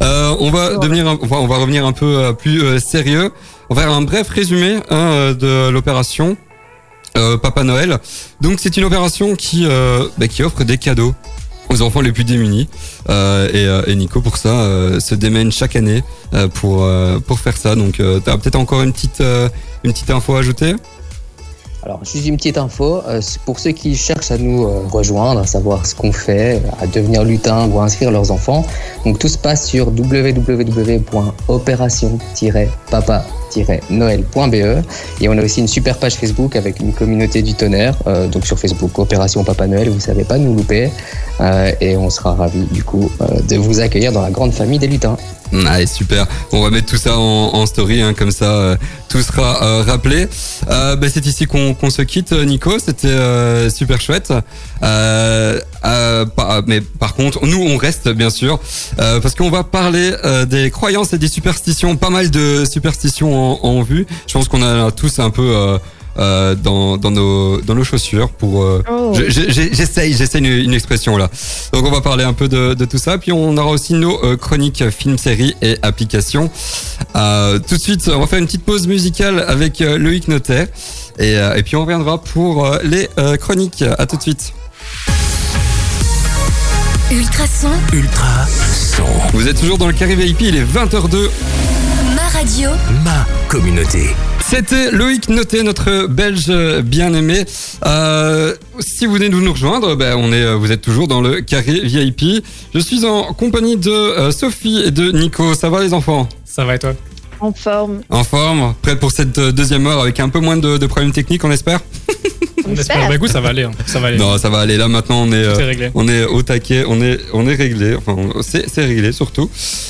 Euh, on va devenir, un- on va, revenir un peu euh, plus euh, sérieux. On va faire un bref résumé hein, de l'opération euh, Papa Noël. Donc, c'est une opération qui euh, bah, qui offre des cadeaux aux enfants les plus démunis. Euh, et, et Nico, pour ça, euh, se démène chaque année euh, pour euh, pour faire ça. Donc, euh, t'as peut-être encore une petite euh, une petite info à ajouter? Alors, juste une petite info, euh, pour ceux qui cherchent à nous euh, rejoindre, à savoir ce qu'on fait, à devenir lutin ou à inscrire leurs enfants, donc tout se passe sur www.opération-papa-noël.be et on a aussi une super page Facebook avec une communauté du tonnerre, euh, donc sur Facebook, Opération Papa Noël, vous savez pas nous louper, et on sera ravis du coup de vous accueillir dans la grande famille des lutins. Allez, super. On va mettre tout ça en, en story, hein, comme ça euh, tout sera euh, rappelé. Euh, bah, c'est ici qu'on se quitte, Nico. C'était euh, super chouette. Euh, euh, par- mais par contre, nous, on reste, bien sûr, euh, parce qu'on va parler euh, des croyances et des superstitions. Pas mal de superstitions en, en vue. Je pense qu'on a tous un peu... euh, dans, dans, nos, dans nos chaussures pour euh, Oh. je- je- j'ai- J'essaye, j'essaye une, une expression là. Donc on va parler un peu de, de tout ça, puis on aura aussi nos euh, chroniques films, séries et applications. Euh, tout de suite, on va faire une petite pause musicale avec euh, Loïc Notet, et, euh, et puis on reviendra pour euh, les euh, chroniques. À tout de suite. Ultrason, Ultra son. Vous êtes toujours dans le carré VIP, il est 20h02. ma radio, Ma communauté. C'était Loïc Noté, notre Belge bien-aimé. Euh, si vous venez de nous rejoindre, ben on est, vous êtes toujours dans le carré VIP. Je suis en compagnie de euh, Sophie et de Nico. Ça va les enfants? Ça va et toi? En forme. En forme Prêts pour cette euh, deuxième heure avec un peu moins de, de problèmes techniques, on espère? [laughs] On espère. Bah écoute, ça va aller. hein. Ça va aller. Non, ça va aller. Là maintenant, on est, euh, est on est au taquet, on est, on est réglé. Enfin, c'est réglé surtout.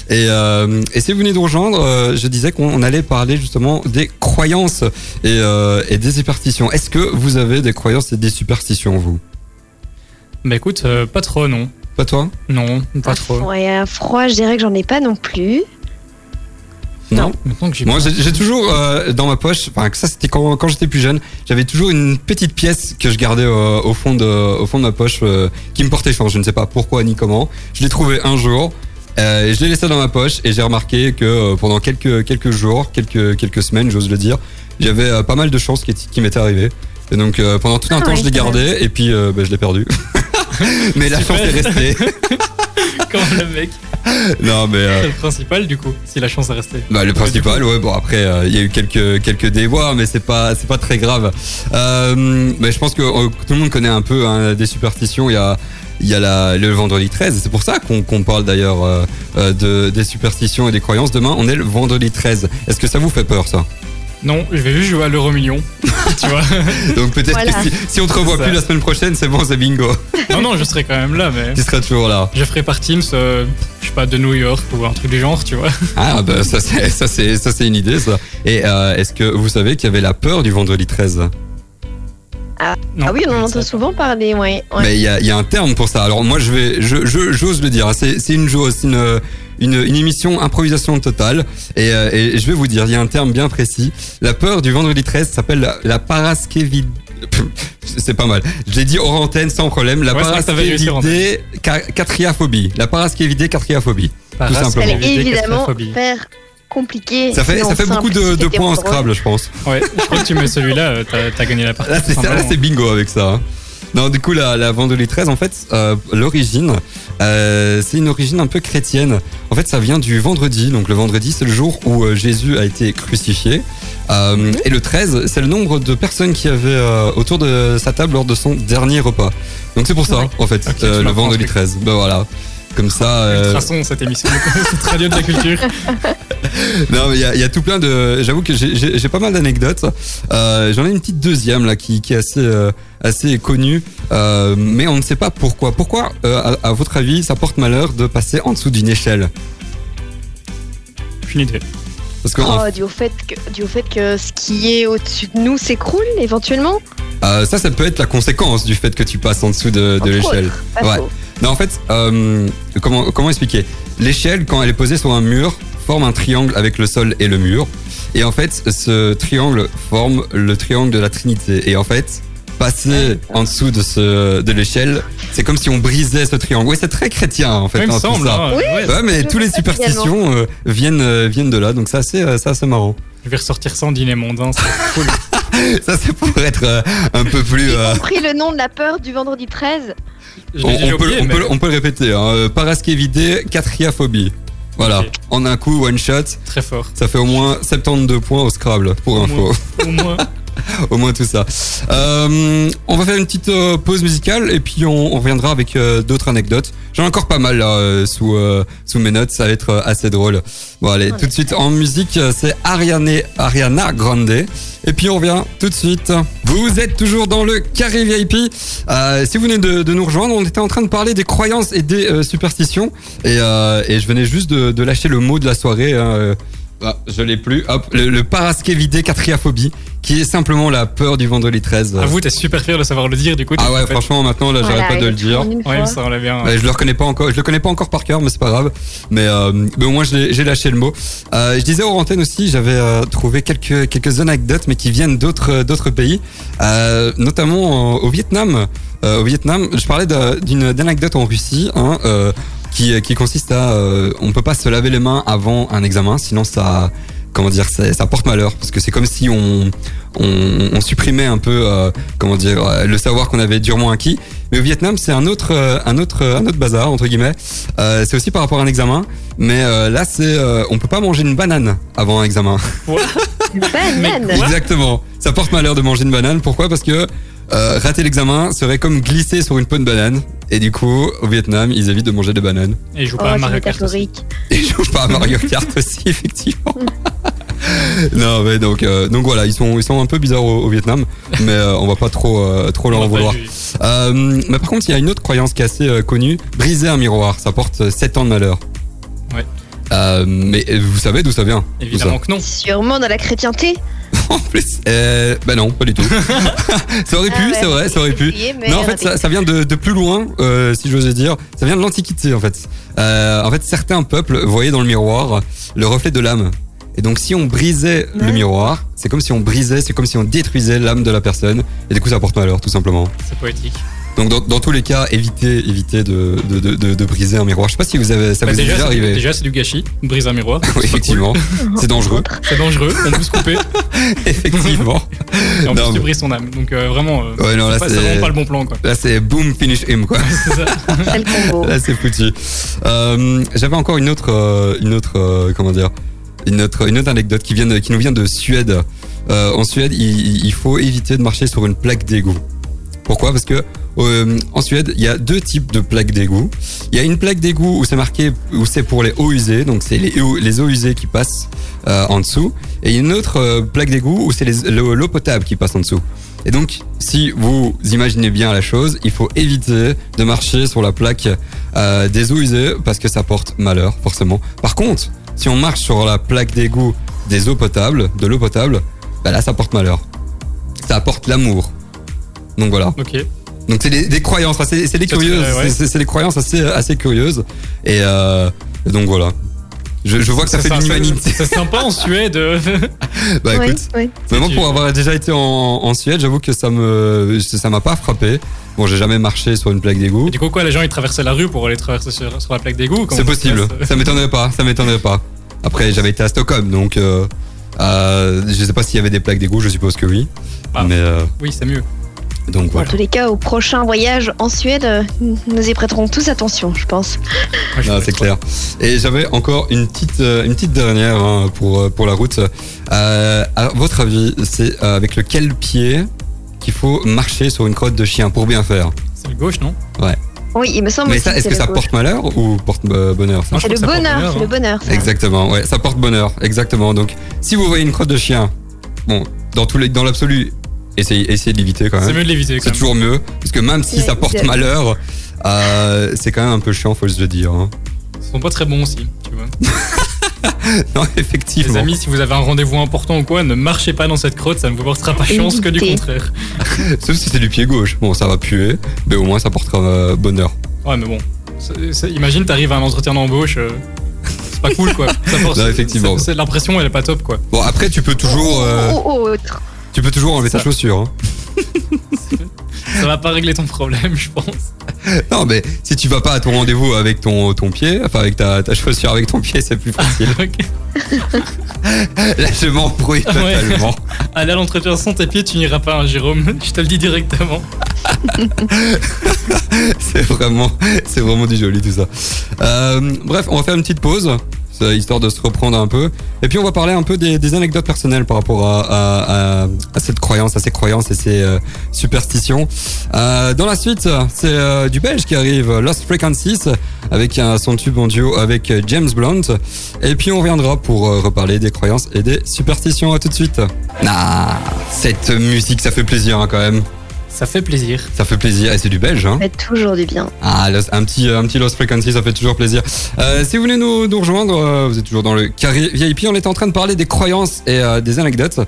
Et, euh, et si vous venez de rejoindre, euh, je disais qu'on on allait parler justement des croyances et, euh, et des superstitions. Est-ce que vous avez des croyances et des superstitions, vous? Bah écoute, euh, pas trop, non. Pas toi? Non, pas trop. Ouais, un froid, je dirais que j'en ai pas non plus. Non. Maintenant que Moi, j'ai toujours euh, dans ma poche, enfin, que ça c'était quand, quand j'étais plus jeune, j'avais toujours une petite pièce que je gardais euh, au, fond de, au fond de ma poche euh, qui me portait chance. Je ne sais pas pourquoi ni comment. Je l'ai trouvé un jour. Euh, et je l'ai laissé dans ma poche et j'ai remarqué que euh, pendant quelques, quelques jours, quelques, quelques semaines, j'ose le dire, j'avais euh, pas mal de chances qui, qui m'étaient arrivées. Et donc euh, pendant tout un Ah temps, ouais, je l'ai gardé et puis euh, bah, je l'ai perdu. [laughs] mais la chance est restée. [laughs] [laughs] Comme le mec. non, mais euh, C'est le principal, du coup, si la chance est restée. Bah, le principal, ouais. Bon après, euh, il y a eu quelques quelques déboires, mais c'est pas c'est pas très grave. Euh, mais je pense que euh, tout le monde connaît un peu hein, des superstitions. Il y a il y a la, le vendredi 13. C'est pour ça qu'on parle d'ailleurs de des superstitions et des croyances. Demain, on est le vendredi 13. Est-ce que ça vous fait peur ça? Non, je vais juste jouer à l'euro million. [laughs] tu vois Donc peut-être Voilà. que si, si on te revoit plus la semaine prochaine, c'est bon, c'est bingo. Non, non, je serai quand même là, mais. tu seras toujours là. Je ferai par Teams, euh, je sais pas, de New York ou un truc du genre, tu vois. Ah bah ça c'est ça c'est ça c'est une idée ça. Et euh, est-ce que vous savez qu'il y avait la peur du vendredi 13 Non, ah oui, on en entend souvent parler, ouais. ouais. Mais il y a, il y a un terme pour ça. Alors moi, je vais, je, je- j'ose le dire. hein. C'est, c'est une c'est une, une, une émission improvisation totale. Et, euh, et je vais vous dire, il y a un terme bien précis. La peur du vendredi 13 s'appelle la, la. [laughs] C'est pas mal. Je l'ai dit hors antenne sans problème. La Ouais, ca- catriaphobie. La paraskévidé catriaphobie. Tout simplement. Elle éviter est évidemment faire compliqué. Ça fait, ça fait beaucoup de, de points en. Scrabble, je pense. Ouais, je crois que tu mets celui-là, euh, t'as gagné la partie. Là, c'est bingo avec ça. hein. Non, du coup, la, la vendredi 13, en fait, euh, l'origine, euh, c'est une origine un peu chrétienne. En fait, ça vient du vendredi. Donc, le vendredi, c'est le jour où euh, Jésus a été crucifié. Euh, Et le 13, c'est le nombre de personnes qui avaient euh, autour de sa table lors de son dernier repas. Donc, c'est pour ça, Ouais. en fait, euh, le truc. 13. Ben voilà. Comme ça. euh, Ultrason, cette émission, [laughs] cette radio de la culture. [laughs] non, mais il y a, il y a tout plein de. J'avoue que j'ai- pas mal d'anecdotes. Euh, J'en ai une petite deuxième là qui, qui est assez euh, assez connue, euh, mais on ne sait pas pourquoi. Pourquoi, euh, à, à votre avis, ça porte malheur de passer en dessous d'une échelle? J'ai une idée. Parce que Oh, dû au, fait que, dû au fait que ce qui est au-dessus de nous s'écroule éventuellement? Euh, ça, ça peut être la conséquence du fait que tu passes en dessous de, l'échelle. Ouais. Non, en fait, euh, comment, comment expliquer? L'échelle, quand elle est posée sur un mur, forme un triangle avec le sol et le mur. Et en fait, ce triangle forme le triangle de la Trinité. Et en fait, passer en dessous de, ce, de l'échelle, c'est comme si on brisait ce triangle. Oui, c'est très chrétien, en fait. Me hein, tout semble. ça. hein, Oui. ouais. Ouais, mais tous les superstitions euh, viennent, euh, viennent de là. Donc, c'est assez, euh, c'est assez marrant. Je vais ressortir ça en dîner mondain. c'est [laughs] cool. Ça, c'est pour être euh, un peu plus... euh, J'ai compris le nom de la peur du vendredi 13. On, peut, oublié, on, mais peut, on peut le répéter. Hein. Euh, Paraskévidé, quatriaphobie. Voilà. En un coup, one shot. très fort. Ça fait au moins 72 points au Scrabble, pour Au info. Au moins. [laughs] [laughs] au moins tout ça. Euh, on va faire une petite euh, pause musicale et puis on, on reviendra avec euh, d'autres anecdotes. J'en ai encore pas mal là sous, sous mes notes, ça va être assez drôle. Bon allez, tout de suite en musique, c'est Ariane, Ariana Grande. Et puis on revient tout de suite. Vous êtes toujours dans le carré VIP. Si vous venez de, de nous rejoindre, on était en train de parler des croyances et des superstitions. Et, et je venais juste de, de lâcher le mot de la soirée. Euh, ah, je l'ai plus. Hop, le, le paraskévidé catriaphobie, qui est simplement la peur du vendredi 13. À vous, t'es super fier de savoir le dire, du coup. Ah ouais, en fait- franchement, maintenant, là, j'arrête Voilà, pas de le dire. en Ouais, ça allait bien. Ouais, je le reconnais pas encore, je le connais pas encore par cœur, mais c'est pas grave. Mais, euh, mais au moins, j'ai lâché le mot. Euh, je disais aux antennes aussi, j'avais euh, trouvé quelques quelques anecdotes, mais qui viennent d'autres d'autres pays, euh, notamment au- au Vietnam. Euh, au Vietnam, je parlais d'une d'anecdote en Russie, hein, euh, qui qui consiste à, euh, on peut pas se laver les mains avant un examen, sinon ça comment dire, ça, ça porte malheur parce que c'est comme si on, on, on supprimait un peu, euh, comment dire, euh, le savoir qu'on avait durement acquis. Mais au Vietnam, c'est un autre, euh, un autre, un autre bazar entre guillemets. Euh, c'est aussi par rapport à un examen, mais euh, là, c'est, euh, on peut pas manger une banane avant un examen. Une banane. [laughs] Exactement. Ça porte malheur de manger une banane. Pourquoi? Parce que euh, rater l'examen serait comme glisser sur une peau de banane. Et du coup, au Vietnam, ils évitent de manger des bananes. Et je joue Oh, pas à Mario Kart aussi. métaphorique. Et je joue pas [laughs] à Mario Kart aussi, effectivement. [laughs] non, mais donc, euh, donc voilà, ils sont, ils sont un peu bizarres au, au Vietnam, mais euh, on va pas trop, euh, trop leur en vouloir. Euh, mais par contre, il y a une autre croyance qui est assez euh, connue. Briser un miroir, ça porte 7 ans de malheur. Euh, mais vous savez d'où ça vient Évidemment que non. Sûrement dans la chrétienté. [laughs] En plus, euh, bah non, pas du tout. [laughs] ça aurait pu, Ah ouais, c'est vrai, ça aurait pu. Non, en fait, ça, ça vient de, de plus loin, euh, si j'osais dire. Ça vient de l'Antiquité, en fait. Euh, en fait, certains peuples voyaient dans le miroir le reflet de l'âme. Et donc, si on brisait le miroir, c'est comme si on brisait, c'est comme si on détruisait l'âme de la personne. Et du coup, ça porte malheur, tout simplement. C'est poétique. Donc, dans, dans tous les cas, évitez, évitez de, de, de, de, de briser un miroir. Je sais pas si vous avez, ça Bah, vous est déjà, déjà c'est du- arrivé. déjà, c'est du gâchis. Brise un miroir. [laughs] Oui, effectivement. C'est dangereux. C'est dangereux. On peut se couper. [laughs] effectivement. Et en Non, plus, tu brises ton âme. Donc, euh, vraiment, euh, Ouais, non, c'est là, vraiment pas le bon plan, quoi. Là, c'est boom, finish him, quoi. [laughs] C'est ça. Là, c'est foutu. Euh, J'avais encore une autre, euh, une autre, euh, comment dire, une autre, une autre anecdote qui vient, de- qui nous vient de Suède. Euh, en Suède, il, il faut éviter de marcher sur une plaque d'égout. Pourquoi Parce que euh, en Suède, il y a deux types de plaques d'égout. Il y a une plaque d'égout où c'est marqué, où c'est pour les eaux usées, donc c'est les, eaux- usées qui passent euh, en dessous. Et une autre euh, plaque d'égout où c'est l'eau potable qui passe en dessous. Et donc, si vous imaginez bien la chose, il faut éviter de marcher sur la plaque des eaux usées parce que ça porte malheur, forcément. Par contre, si on marche sur la plaque d'égout des eaux potables, de l'eau potable, bah là, ça porte malheur. Ça apporte l'amour. Donc voilà. Ok. Donc c'est des, des croyances, c'est des curieuses, ouais. c'est- des croyances assez assez curieuses. Et, euh, et donc voilà. Je, je vois que ça, fait de c'est- l'humanité. C'est sympa en Suède. [laughs] Bah écoute, oui. vraiment tu- pour avoir déjà été en, en Suède, j'avoue que ça me ça m'a pas frappé. Bon, j'ai jamais marché sur une plaque d'égout. Et du coup, quoi, les gens ils traversaient la rue pour aller traverser sur, sur la plaque d'égout? C'est possible. Ça m'étonnerait pas. Ça m'étonnerait pas. Après, j'avais été à Stockholm, donc euh, euh, je sais pas s'il y avait des plaques d'égout. Je suppose que oui. Ah. Mais euh, Oui, c'est mieux. Donc En voilà. tous les cas, au prochain voyage en Suède, euh, nous y prêterons tous attention, je pense. Fais c'est clair. Et j'avais encore une petite, euh, une petite dernière hein, pour, euh, pour la route. Euh, à votre avis, c'est avec lequel pied qu'il faut marcher sur une crotte de chien pour bien faire? C'est le gauche, non? Oui, il me semble Mais ça, que est-ce que ça porte malheur ou porte bonheur C'est le porte bonheur, c'est hein. le bonheur. Exactement, ouais, ça porte bonheur, exactement. Donc, si vous voyez une crotte de chien, bon, dans tous les, dans l'absolu, essayez, essayez de l'éviter quand C'est même. mieux de l'éviter quand C'est même. toujours mieux, parce que même si Ouais, ça porte malheur, euh, c'est quand même un peu chiant, faut se le dire. hein. Ils sont pas très bons aussi, tu vois. [laughs] Non, Les effectivement. amis, si vous avez un rendez-vous important ou quoi, ne marchez pas dans cette crotte, ça ne vous portera pas chance que du contraire. [laughs] Sauf si c'est du pied gauche. Bon, ça va puer, mais au moins ça portera euh, bonheur. Ouais, mais bon. C'est- c'est- imagine, t'arrives à un entretien d'embauche. euh, c'est pas cool, quoi. [laughs] Ça porte- Non, effectivement. c'est- c'est- L'impression, elle est pas top, quoi. Bon, après, tu peux toujours, euh, Oh, oh, oh, autre. Tu peux toujours enlever Ça. ta chaussure. hein. Ça va pas régler ton problème, je pense. Non, mais si tu vas pas à ton rendez-vous avec ton, ton pied, enfin avec ta, ta chaussure avec ton pied, c'est plus facile. [laughs] [laughs] Là, je m'embrouille ouais. totalement. Allez à l'entretien sans tes pieds, tu n'iras pas, hein, Jérôme. Je te le dis directement. [laughs] C'est vraiment, c'est vraiment du joli tout ça. Euh, bref, on va faire une petite pause, histoire de se reprendre un peu. Et puis on va parler un peu des, anecdotes personnelles par rapport à, cette croyance, à ces croyances et ces euh, superstitions. Euh, dans la suite, c'est euh, du belge qui arrive, Lost Frequencies, avec son tube en duo avec euh, James Blunt. Et puis on reviendra pour euh, reparler des croyances et des superstitions. À tout de suite. Ah, cette musique, ça fait plaisir hein, quand même. Ça fait plaisir. Ça fait plaisir et c'est du belge. Hein. Ça fait toujours du bien. Ah, un petit, un petit Lost Frequency, ça fait toujours plaisir. Euh, si vous voulez nous, nous rejoindre, euh, vous êtes toujours dans le carré VIP. On était en train de parler des croyances et euh, des anecdotes.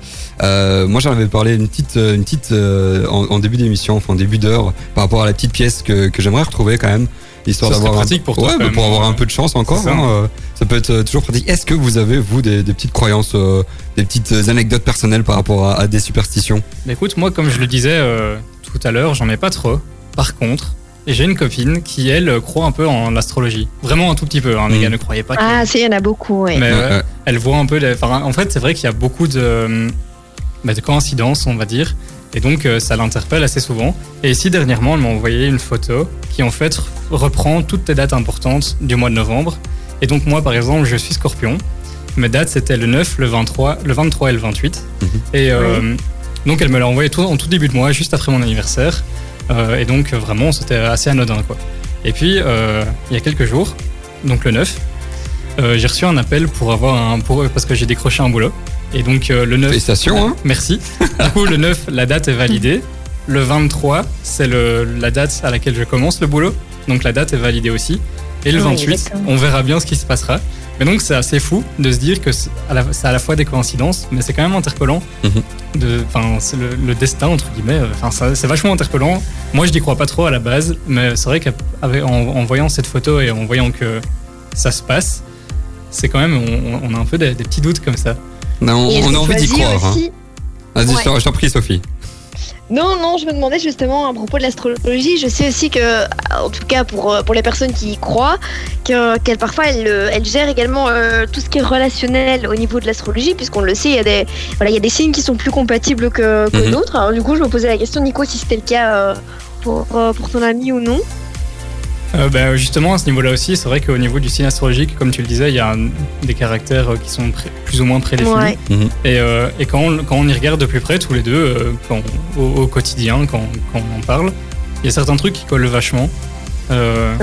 Euh, moi, j'en avais parlé une petite, euh, une petite euh, en, en début d'émission, enfin en début d'heure, par rapport à la petite pièce que, que j'aimerais retrouver quand même, histoire d'avoir un- pratique pour toi, ouais, bah, pour avoir un peu de chance encore. Ça. hein, euh, ça peut être euh, toujours pratique. Est-ce que vous avez vous des, des petites croyances, euh, des petites anecdotes personnelles par rapport à, à des superstitions? Mais écoute, moi, comme je le disais euh, tout à l'heure, j'en ai pas trop. Par contre, j'ai une copine qui, elle, croit un peu en l'astrologie. Vraiment un tout petit peu. Hein, les Mm. gars, ne croyez pas. Ah, si, il y en a beaucoup, oui. Mais Ouais, ouais, ouais. elle voit un peu. les- enfin, en fait, c'est vrai qu'il y a beaucoup de, bah, de coïncidences, on va dire. Et donc, euh, ça l'interpelle assez souvent. Et ici, dernièrement, elle m'a envoyé une photo qui, en fait, reprend toutes les dates importantes du mois de novembre. Et donc, moi, par exemple, je suis scorpion. Mes dates, c'était le 9, le 23, le 23 et le 28. Mhm. Et euh, donc, elle me l'a envoyé tout, en tout début de mois, juste après mon anniversaire. Euh, et donc, vraiment, c'était assez anodin, quoi. Et puis, euh, il y a quelques jours, donc le 9, euh, j'ai reçu un appel pour avoir un pour parce que j'ai décroché un boulot. Et donc euh, le 9 Félicitations, hein. Merci. Du coup le 9 la date est validée. Le 23 c'est le la date à laquelle je commence le boulot. Donc la date est validée aussi. Et le Ouais, 28 d'accord. on verra bien ce qui se passera. Mais donc c'est assez fou de se dire que c'est à la, c'est à la fois des coïncidences, mais c'est quand même interpellant. Mhm. De, enfin, c'est le, le destin entre guillemets. euh, Enfin, ça- c'est vachement interpellant. Moi, je n'y crois pas trop à la base, mais c'est vrai qu'en en voyant cette photo et en voyant que ça se passe, c'est quand même, on, on a un peu des, des petits doutes comme ça. Non, on j'ai a envie d'y croire. hein. aussi- Vas-y, je Ouais. t'en- je t'en prie, Sophie. Non, non, je me demandais justement à propos de l'astrologie. Je sais aussi que, en tout cas pour, euh, pour les personnes qui y croient, que- qu'elle parfois elle, euh, elle gère également euh, tout ce qui est relationnel au niveau de l'astrologie, puisqu'on le sait, il y, a des, voilà, il y a des signes qui sont plus compatibles que, que Mhm. d'autres. Alors du coup, je me posais la question, Nico, si c'était le cas euh, pour, euh, pour ton ami ou non. Euh, bah, justement, à ce niveau-là aussi, c'est vrai qu'au niveau du signe astrologique, comme tu le disais, il y a un- des caractères euh, qui sont pré- plus ou moins prédéfinis. Ouais. Et, euh, et quand, on, quand on y regarde de plus près, tous les deux, euh, quand- au, au quotidien, quand, quand on en parle, il y a certains trucs qui collent vachement. Euh.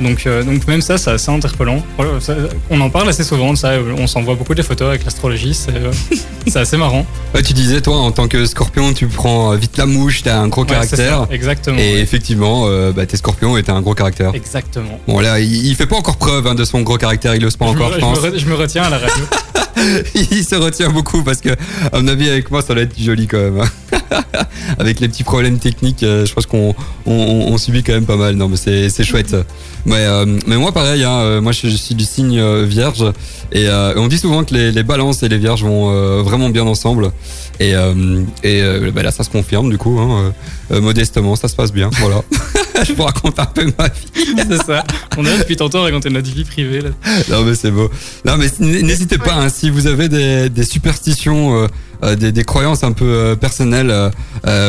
Donc, euh, donc même ça, c'est assez interpellant. Voilà, ça- on en parle assez souvent de ça, on s'envoie beaucoup des photos avec l'astrologie, c'est euh, [laughs] c'est assez marrant. Ouais, tu disais, toi, en tant que scorpion, tu prends euh, vite la mouche, t'as un gros Ouais, caractère. ça, exactement. Et ouais. effectivement, euh, bah, t'es scorpion et t'as un gros caractère. Exactement. Bon, là, il, il fait pas encore preuve hein, de son gros caractère, il ose pas Je me- encore, je, je, me, pense. re- je me retiens à la radio. [laughs] [laughs] il se retient beaucoup parce que, à mon avis, avec moi, ça va être joli quand même. hein. [laughs] avec les petits problèmes techniques, euh, je pense qu'on on, on- on subit quand même pas mal. Non, mais c'est chouette. Mais, euh, mais moi, pareil, hein, euh, moi, je, je suis du signe euh, vierge. Et euh, on dit souvent que les, les balances et les vierges vont vraiment bien ensemble. Et, et bah, là, ça se confirme, du coup, hein, modestement, ça se passe bien. Voilà. [laughs] je vous raconte un peu ma vie. c'est ça. On a depuis tantôt raconté notre vie privée. Là. Non mais c'est beau. Non mais n'hésitez pas hein, si vous avez des, superstitions, euh, euh, des, croyances un peu euh, personnelles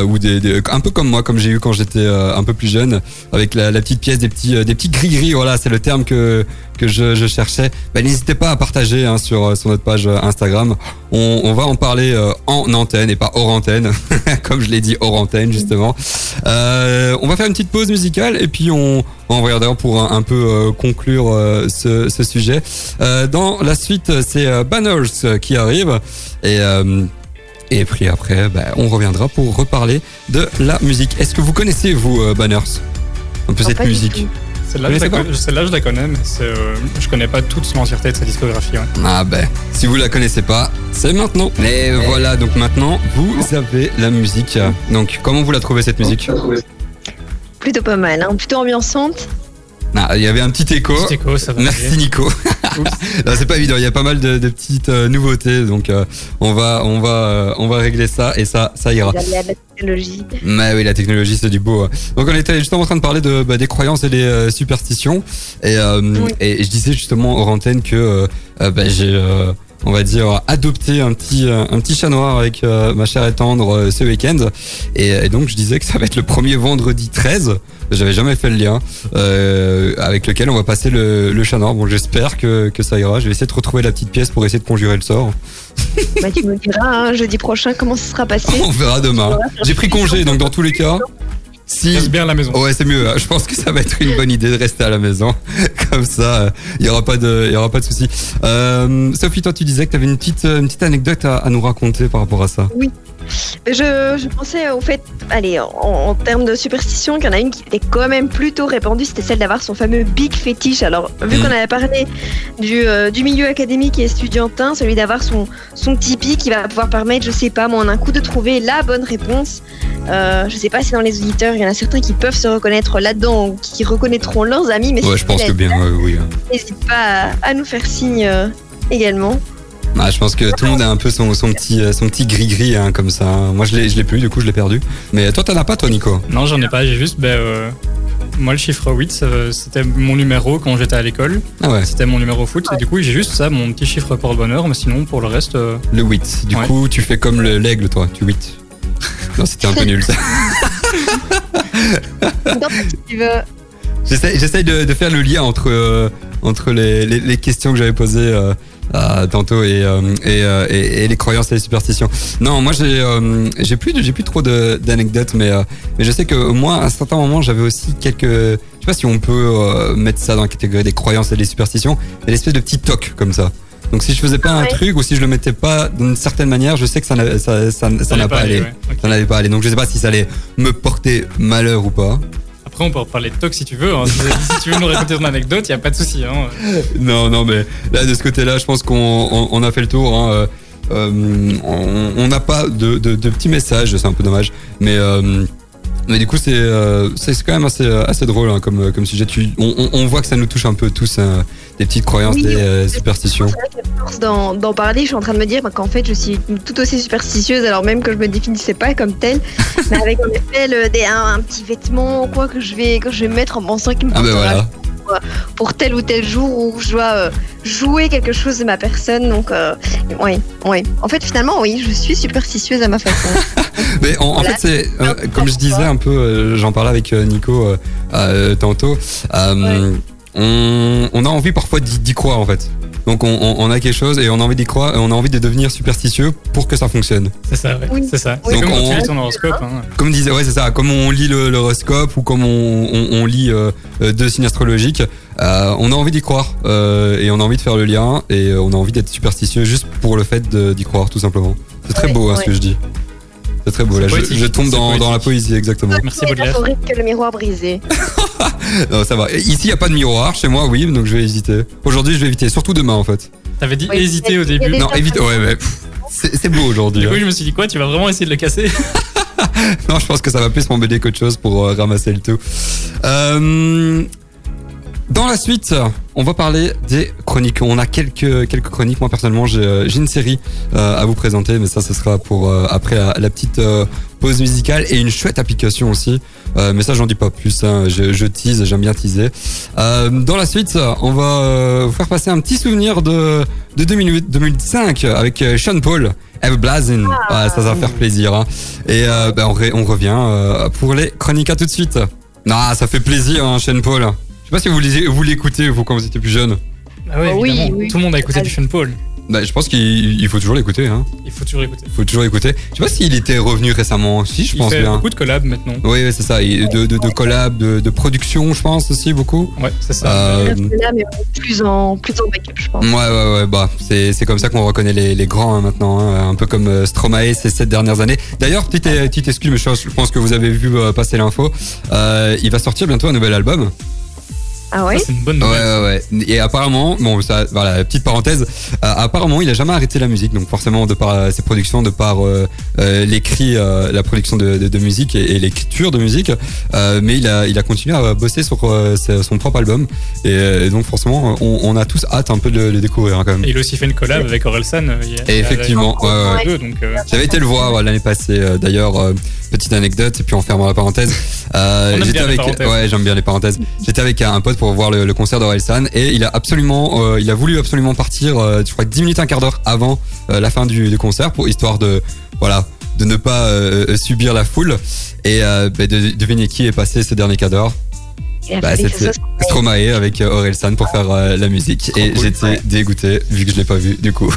ou des, un peu comme moi, comme j'ai eu quand j'étais un peu plus jeune, avec la, la petite pièce des petits des petits gris gris. Voilà, c'est le terme que que je, je cherchais. Bah, n'hésitez pas à partager hein, sur euh, sur notre page euh, Instagram. On, on va en parler euh, en antenne et pas hors antenne, [laughs] comme je l'ai dit hors antenne justement. Euh, on va faire une petite pause musicale et puis on on regardera pour un, un peu euh, conclure ce, ce sujet. Dans la suite, c'est Banners qui arrive et et puis après, bah, on reviendra pour reparler de la musique. Est-ce que vous connaissez vous Banners? Un peu Non, cette musique. Celle-là, je, la connais- celle-là, je la connais, mais euh, je connais pas toute l'entièreté de sa discographie. ouais. Ah ben, si vous la connaissez pas, c'est maintenant. Mais voilà, donc maintenant, vous avez la musique. Donc, comment vous la trouvez cette musique? Plutôt pas mal, hein. plutôt ambiançante. Ah, Il y avait un petit écho. Petit écho, ça va. Merci aller. Nico. C'est pas évident, il y a pas mal de, de petites euh, nouveautés, donc euh, on va on va euh, on va régler ça et ça ça ira. La technologie. Mais oui, la technologie c'est du beau. hein. Donc on était justement en train de parler de bah, des croyances et des superstitions et Oui. et je disais justement hors antenne que bah, j'ai on va dire adopté un petit euh, un petit chat noir avec euh, ma chère et tendre euh, ce week-end. Et, et donc je disais que ça va être le premier vendredi 13 j'avais jamais fait le lien avec lequel on va passer le, le chat noir. Bon j'espère que, que ça ira. Je vais essayer de retrouver la petite pièce pour essayer de conjurer le sort. [laughs] Bah, tu me diras hein, jeudi prochain comment ça sera passé. [laughs] on verra demain. [laughs] J'ai pris congé donc dans tous les cas si Reste bien à la maison. Ouais, c'est mieux. hein. Je pense que ça va être une bonne idée de rester à la maison. [laughs] Comme ça, il y aura pas de, il y aura pas de souci. Euh, Sophie, toi, tu disais que tu avais une petite, une petite anecdote à, à nous raconter par rapport à ça. Je, je pensais au fait, allez, en, en termes de superstition, qu'il y en a une qui était quand même plutôt répandue, c'était celle d'avoir son fameux big fétiche. Alors, vu Mhm. qu'on avait parlé du, euh, du milieu académique et estudiantin, celui d'avoir son, son Tipeee qui va pouvoir permettre, je sais pas, moi, en un coup de trouver la bonne réponse. Euh, je sais pas si dans les auditeurs, il y en a certains qui peuvent se reconnaître là-dedans ou qui reconnaîtront leurs amis, mais Ouais, si je pense que bien, oui. hein. N'hésite pas à, à nous faire signe euh, également. Ah, je pense que tout le monde a un peu son, son petit, euh, son petit gris gris hein, comme ça. Moi, je l'ai, je l'ai plus, du coup, je l'ai perdu. Mais toi, t'en as pas, toi, Nico Non, j'en ai pas. J'ai juste, ben, euh, moi, le chiffre 8, euh, c'était mon numéro quand j'étais à l'école. Ah ouais. C'était mon numéro foot. Et du coup, j'ai juste ça, mon petit chiffre pour le bonheur. Mais sinon, pour le reste, euh, Le 8. Du Ouais. coup, tu fais comme le- l'aigle, toi. Tu 8. [laughs] Non, c'était un peu nul. ça. J'essaie de, de faire le lien entre, euh, entre les, les, les questions que j'avais posées tantôt et, euh, et, euh, et, et les croyances et les superstitions. Non, moi j'ai euh, j'ai plus j'ai plus trop d'anecdotes, mais mais je sais que moi à un certain moment j'avais aussi quelques je sais pas si on peut mettre ça dans la catégorie des croyances et des superstitions, mais l'espèce de petit toc comme ça. Donc si je faisais pas un Ouais. truc ou si je le mettais pas d'une certaine manière, je sais que ça n'a ça, ça, ça n'a pas allé. ouais. Ça n'allait pas aller. Donc je sais pas si ça allait me porter malheur ou pas. Après, on peut en parler de toc si tu veux. hein. Si, tu veux nous raconter ton anecdote, il n'y a pas de souci. Hein. Non, non, mais là, de ce côté-là, je pense qu'on on, on a fait le tour. Hein. Euh, euh, on n'a pas de petits messages, c'est un peu dommage. Mais, euh, mais du coup, c'est euh, c'est quand même assez, assez drôle hein, comme, comme sujet. Tu, on, voit que ça nous touche un peu tous, hein, des petites croyances, Oui, des euh, superstitions. D'en parler, je suis en train de me dire qu'en fait, je suis tout aussi superstitieuse, alors même que je me définissais pas comme telle, [laughs] mais avec en effet le- des- un, un petit vêtement ou quoi que je vais que je vais mettre en pensant qu'il me Ah ben voilà. Pour tel ou tel jour où je dois euh, jouer quelque chose de ma personne. Donc, euh, oui, oui. En fait, finalement, oui, je suis superstitieuse à ma façon. [laughs] Mais en, fait, c'est euh, comme je disais un peu, euh, j'en parlais avec euh, Nico euh, euh, tantôt. euh, on, on a envie parfois d'y d'y croire en fait. Donc on, on- on a quelque chose et on a envie d'y croire et on a envie de devenir superstitieux pour que ça fonctionne. C'est ça, ouais. Oui. C'est ça. Oui. C'est comme Donc, tu on- ton horoscope. Hein. Comme disait, ouais c'est ça. Comme on lit l'horoscope ou comme on, on- on lit euh, deux signes astrologiques, euh, on a envie d'y croire euh, et on a envie de faire le lien et on a envie d'être superstitieux juste pour le fait d'y croire tout simplement. C'est très Ouais, beau hein, ce que je dis. C'est très beau. Là, je, tombe dans, dans la poésie exactement. Merci, C'est Baudelaire. que le miroir brisé. [laughs] Non, ça va. Ici, il n'y a pas de miroir. Chez moi, oui, donc je vais hésiter. Aujourd'hui, je vais éviter. Surtout demain, en fait. T'avais dit Oui, hésiter au début. Non, évite. Ouais, mais c'est beau aujourd'hui. Du coup, hein. je me suis dit quoi Tu vas vraiment essayer de le casser? [laughs] Non, je pense que ça va plus m'embêter qu'autre chose pour euh, ramasser le tout. Euh, dans la suite, on va parler des chroniques. On a quelques quelques chroniques. Moi personnellement, j'ai euh, une série euh, à vous présenter, mais ça, ce sera pour euh, après la, la petite euh, pause musicale et une chouette application aussi. Mais ça, j'en dis pas plus. hein. Je, je tease, j'aime bien teaser. Dans la suite, on va vous faire passer un petit souvenir de de 2008, 2005 avec Sean Paul, Eve Blazin. Ah, ça, ça va faire plaisir. Hein. Et ben, on, revient pour les chroniques à tout de suite. Ah, ça fait plaisir, hein, Sean Paul. Je sais pas si vous les- vous l'écoutez vous quand vous étiez plus jeune. Ah ouais, Oui, évidemment. oui. Tout le monde a écouté du Sean Paul. Bah, je pense qu'il il faut toujours l'écouter. Hein. Il faut toujours écouter. Il faut toujours écouter. Je sais pas s'il était revenu récemment. Si, je Il pense fait bien. beaucoup de collabs maintenant. Oui, oui, c'est ça. Et de, de, de collab, de, de production, je pense aussi beaucoup. Ouais, c'est ça. Euh, Là, mais plus en, plus en backup, je pense. Ouais, ouais, ouais, bah, c'est, c'est comme ça qu'on reconnaît les, les grands hein, maintenant, hein, un peu comme euh, Stromae ces sept dernières années. D'ailleurs, petite, petite excuse, mais je pense- que vous avez vu euh, passer l'info. Euh, il va sortir bientôt un nouvel album. Ah ouais c'est une bonne Ouais, nouvelle. ouais, ouais. Et apparemment, bon, ça, voilà, petite parenthèse. euh, apparemment, il a jamais arrêté la musique, donc forcément, de par euh, ses productions, de par euh, euh, l'écrit, euh, la production de, de, de musique et, et l'écriture de musique, euh, mais il a, il a continué à bosser sur euh, son propre album. Et, et donc, forcément, on, on a tous hâte un peu de le, découvrir hein, quand même. Et il a aussi fait une collab avec Orelsan. il y a- Et effectivement, ouais, ouais. euh, J'avais été le voir ouais, l'année passée. euh, D'ailleurs, euh, petite anecdote, et puis on ferme la parenthèse. Euh, j'étais avec, ouais, j'aime bien les parenthèses. J'étais avec un pote pour voir le, le concert d'Orelsan et il a absolument, euh, il a voulu absolument partir, euh, je crois, 10 minutes, un quart d'heure avant euh, la fin du, du concert pour histoire de, voilà, de ne pas euh, subir la foule. Et euh, bah, de, devinez qui est passé ce dernier quart d'heure bah, c'était Stromae avec euh, Orelsan pour faire euh, la musique. et cool. j'étais dégoûté vu que je l'ai pas vu du coup.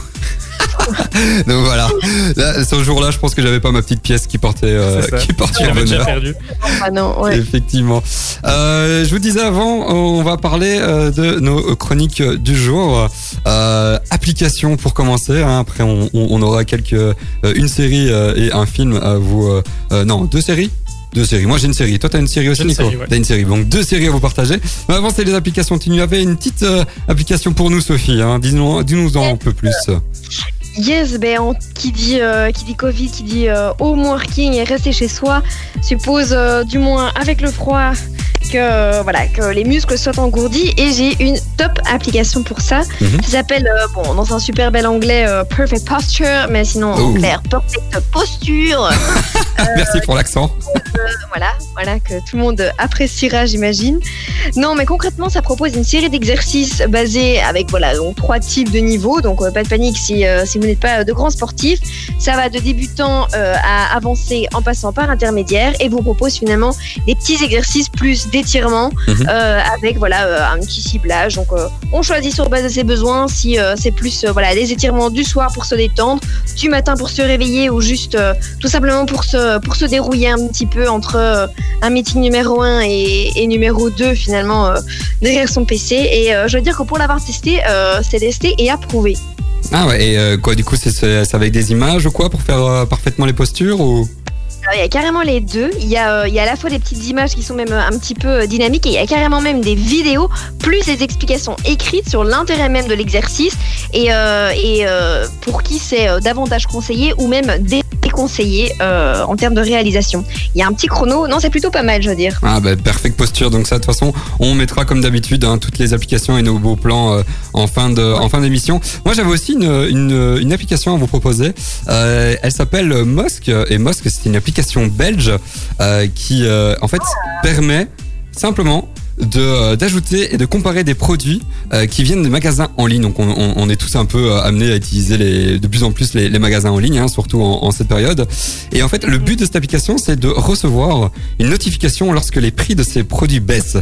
[laughs] Donc voilà. Là, ce jour-là, je pense que j'avais pas ma petite pièce qui portait, euh, qui portait déjà bonheur. perdu. Ah non, ouais. Effectivement. Euh, je vous disais avant, on va parler euh, de nos chroniques du jour. Euh, application pour commencer. hein. Après, on, on- on aura quelques euh, une série euh, et un film à vous. euh, euh, non, deux séries. Deux séries. Moi, j'ai une série. Toi, t'as une série aussi, une Nico série, ouais. T'as une série. Donc, deux séries à vous partager. Mais avant, c'est les applications. Tu nous avais une petite euh, application pour nous, Sophie. Hein. Dis-nous, dis-nous en un peu plus. Yes, ben, on- qui, dit, euh, qui dit Covid, qui dit euh, home working et rester chez soi, suppose euh, du moins avec le froid que, euh, voilà, que les muscles soient engourdis. Et j'ai une top application pour ça. Mhm. Ça s'appelle, euh, bon, dans un super bel anglais, Perfect Posture, mais sinon en Oh. clair, Perfect Posture. [laughs] Merci pour l'accent. voilà, voilà, que tout le monde appréciera, j'imagine. Non, mais concrètement, ça propose une série d'exercices basés avec voilà, donc, trois types de niveaux. Donc, pas de panique si, si vous n'êtes pas de grands sportifs. Ça va de débutant euh, à avancer en passant par intermédiaire et vous propose finalement des petits exercices plus d'étirement Mhm. euh, avec voilà, euh, un petit ciblage. Donc, euh, on choisit sur base de ses besoins si euh, c'est plus euh, voilà, des étirements du soir pour se détendre, du matin pour se réveiller ou juste euh, tout simplement pour se, pour se dérouiller un petit peu entre euh, un meeting numéro 1 et, et numéro 2 finalement euh, derrière son PC. Et euh, je veux dire que pour l'avoir testé, euh, c'est testé et approuvé. Ah ouais, et euh, du coup, c'est avec des images ou quoi pour faire euh, parfaitement les postures ou? Il y a carrément les deux. Il y, a, euh, il y a à la fois des petites images qui sont même euh, un petit peu dynamiques et il y a carrément même des vidéos plus des explications écrites sur l'intérêt même de l'exercice et, pour qui c'est davantage conseillé ou même déconseillé euh, en termes de réalisation. Il y a un petit chrono. Non, c'est plutôt pas mal, je veux dire. Ah bah perfect posture, donc ça de toute façon on mettra comme d'habitude hein, toutes les applications et nos beaux plans euh, en fin de en fin d'émission. Moi j'avais aussi une, une, une application à vous proposer. Euh, elle s'appelle Mosque et Mosque c'est une application belge qui en fait permet simplement d'ajouter et de comparer des produits euh, qui viennent des magasins en ligne. Donc on, on, on est tous un peu euh, amenés à utiliser les, de plus en plus les, les magasins en ligne, hein, surtout en, en cette période. Et en fait, le but de cette application, c'est de recevoir une notification lorsque les prix de ces produits baissent.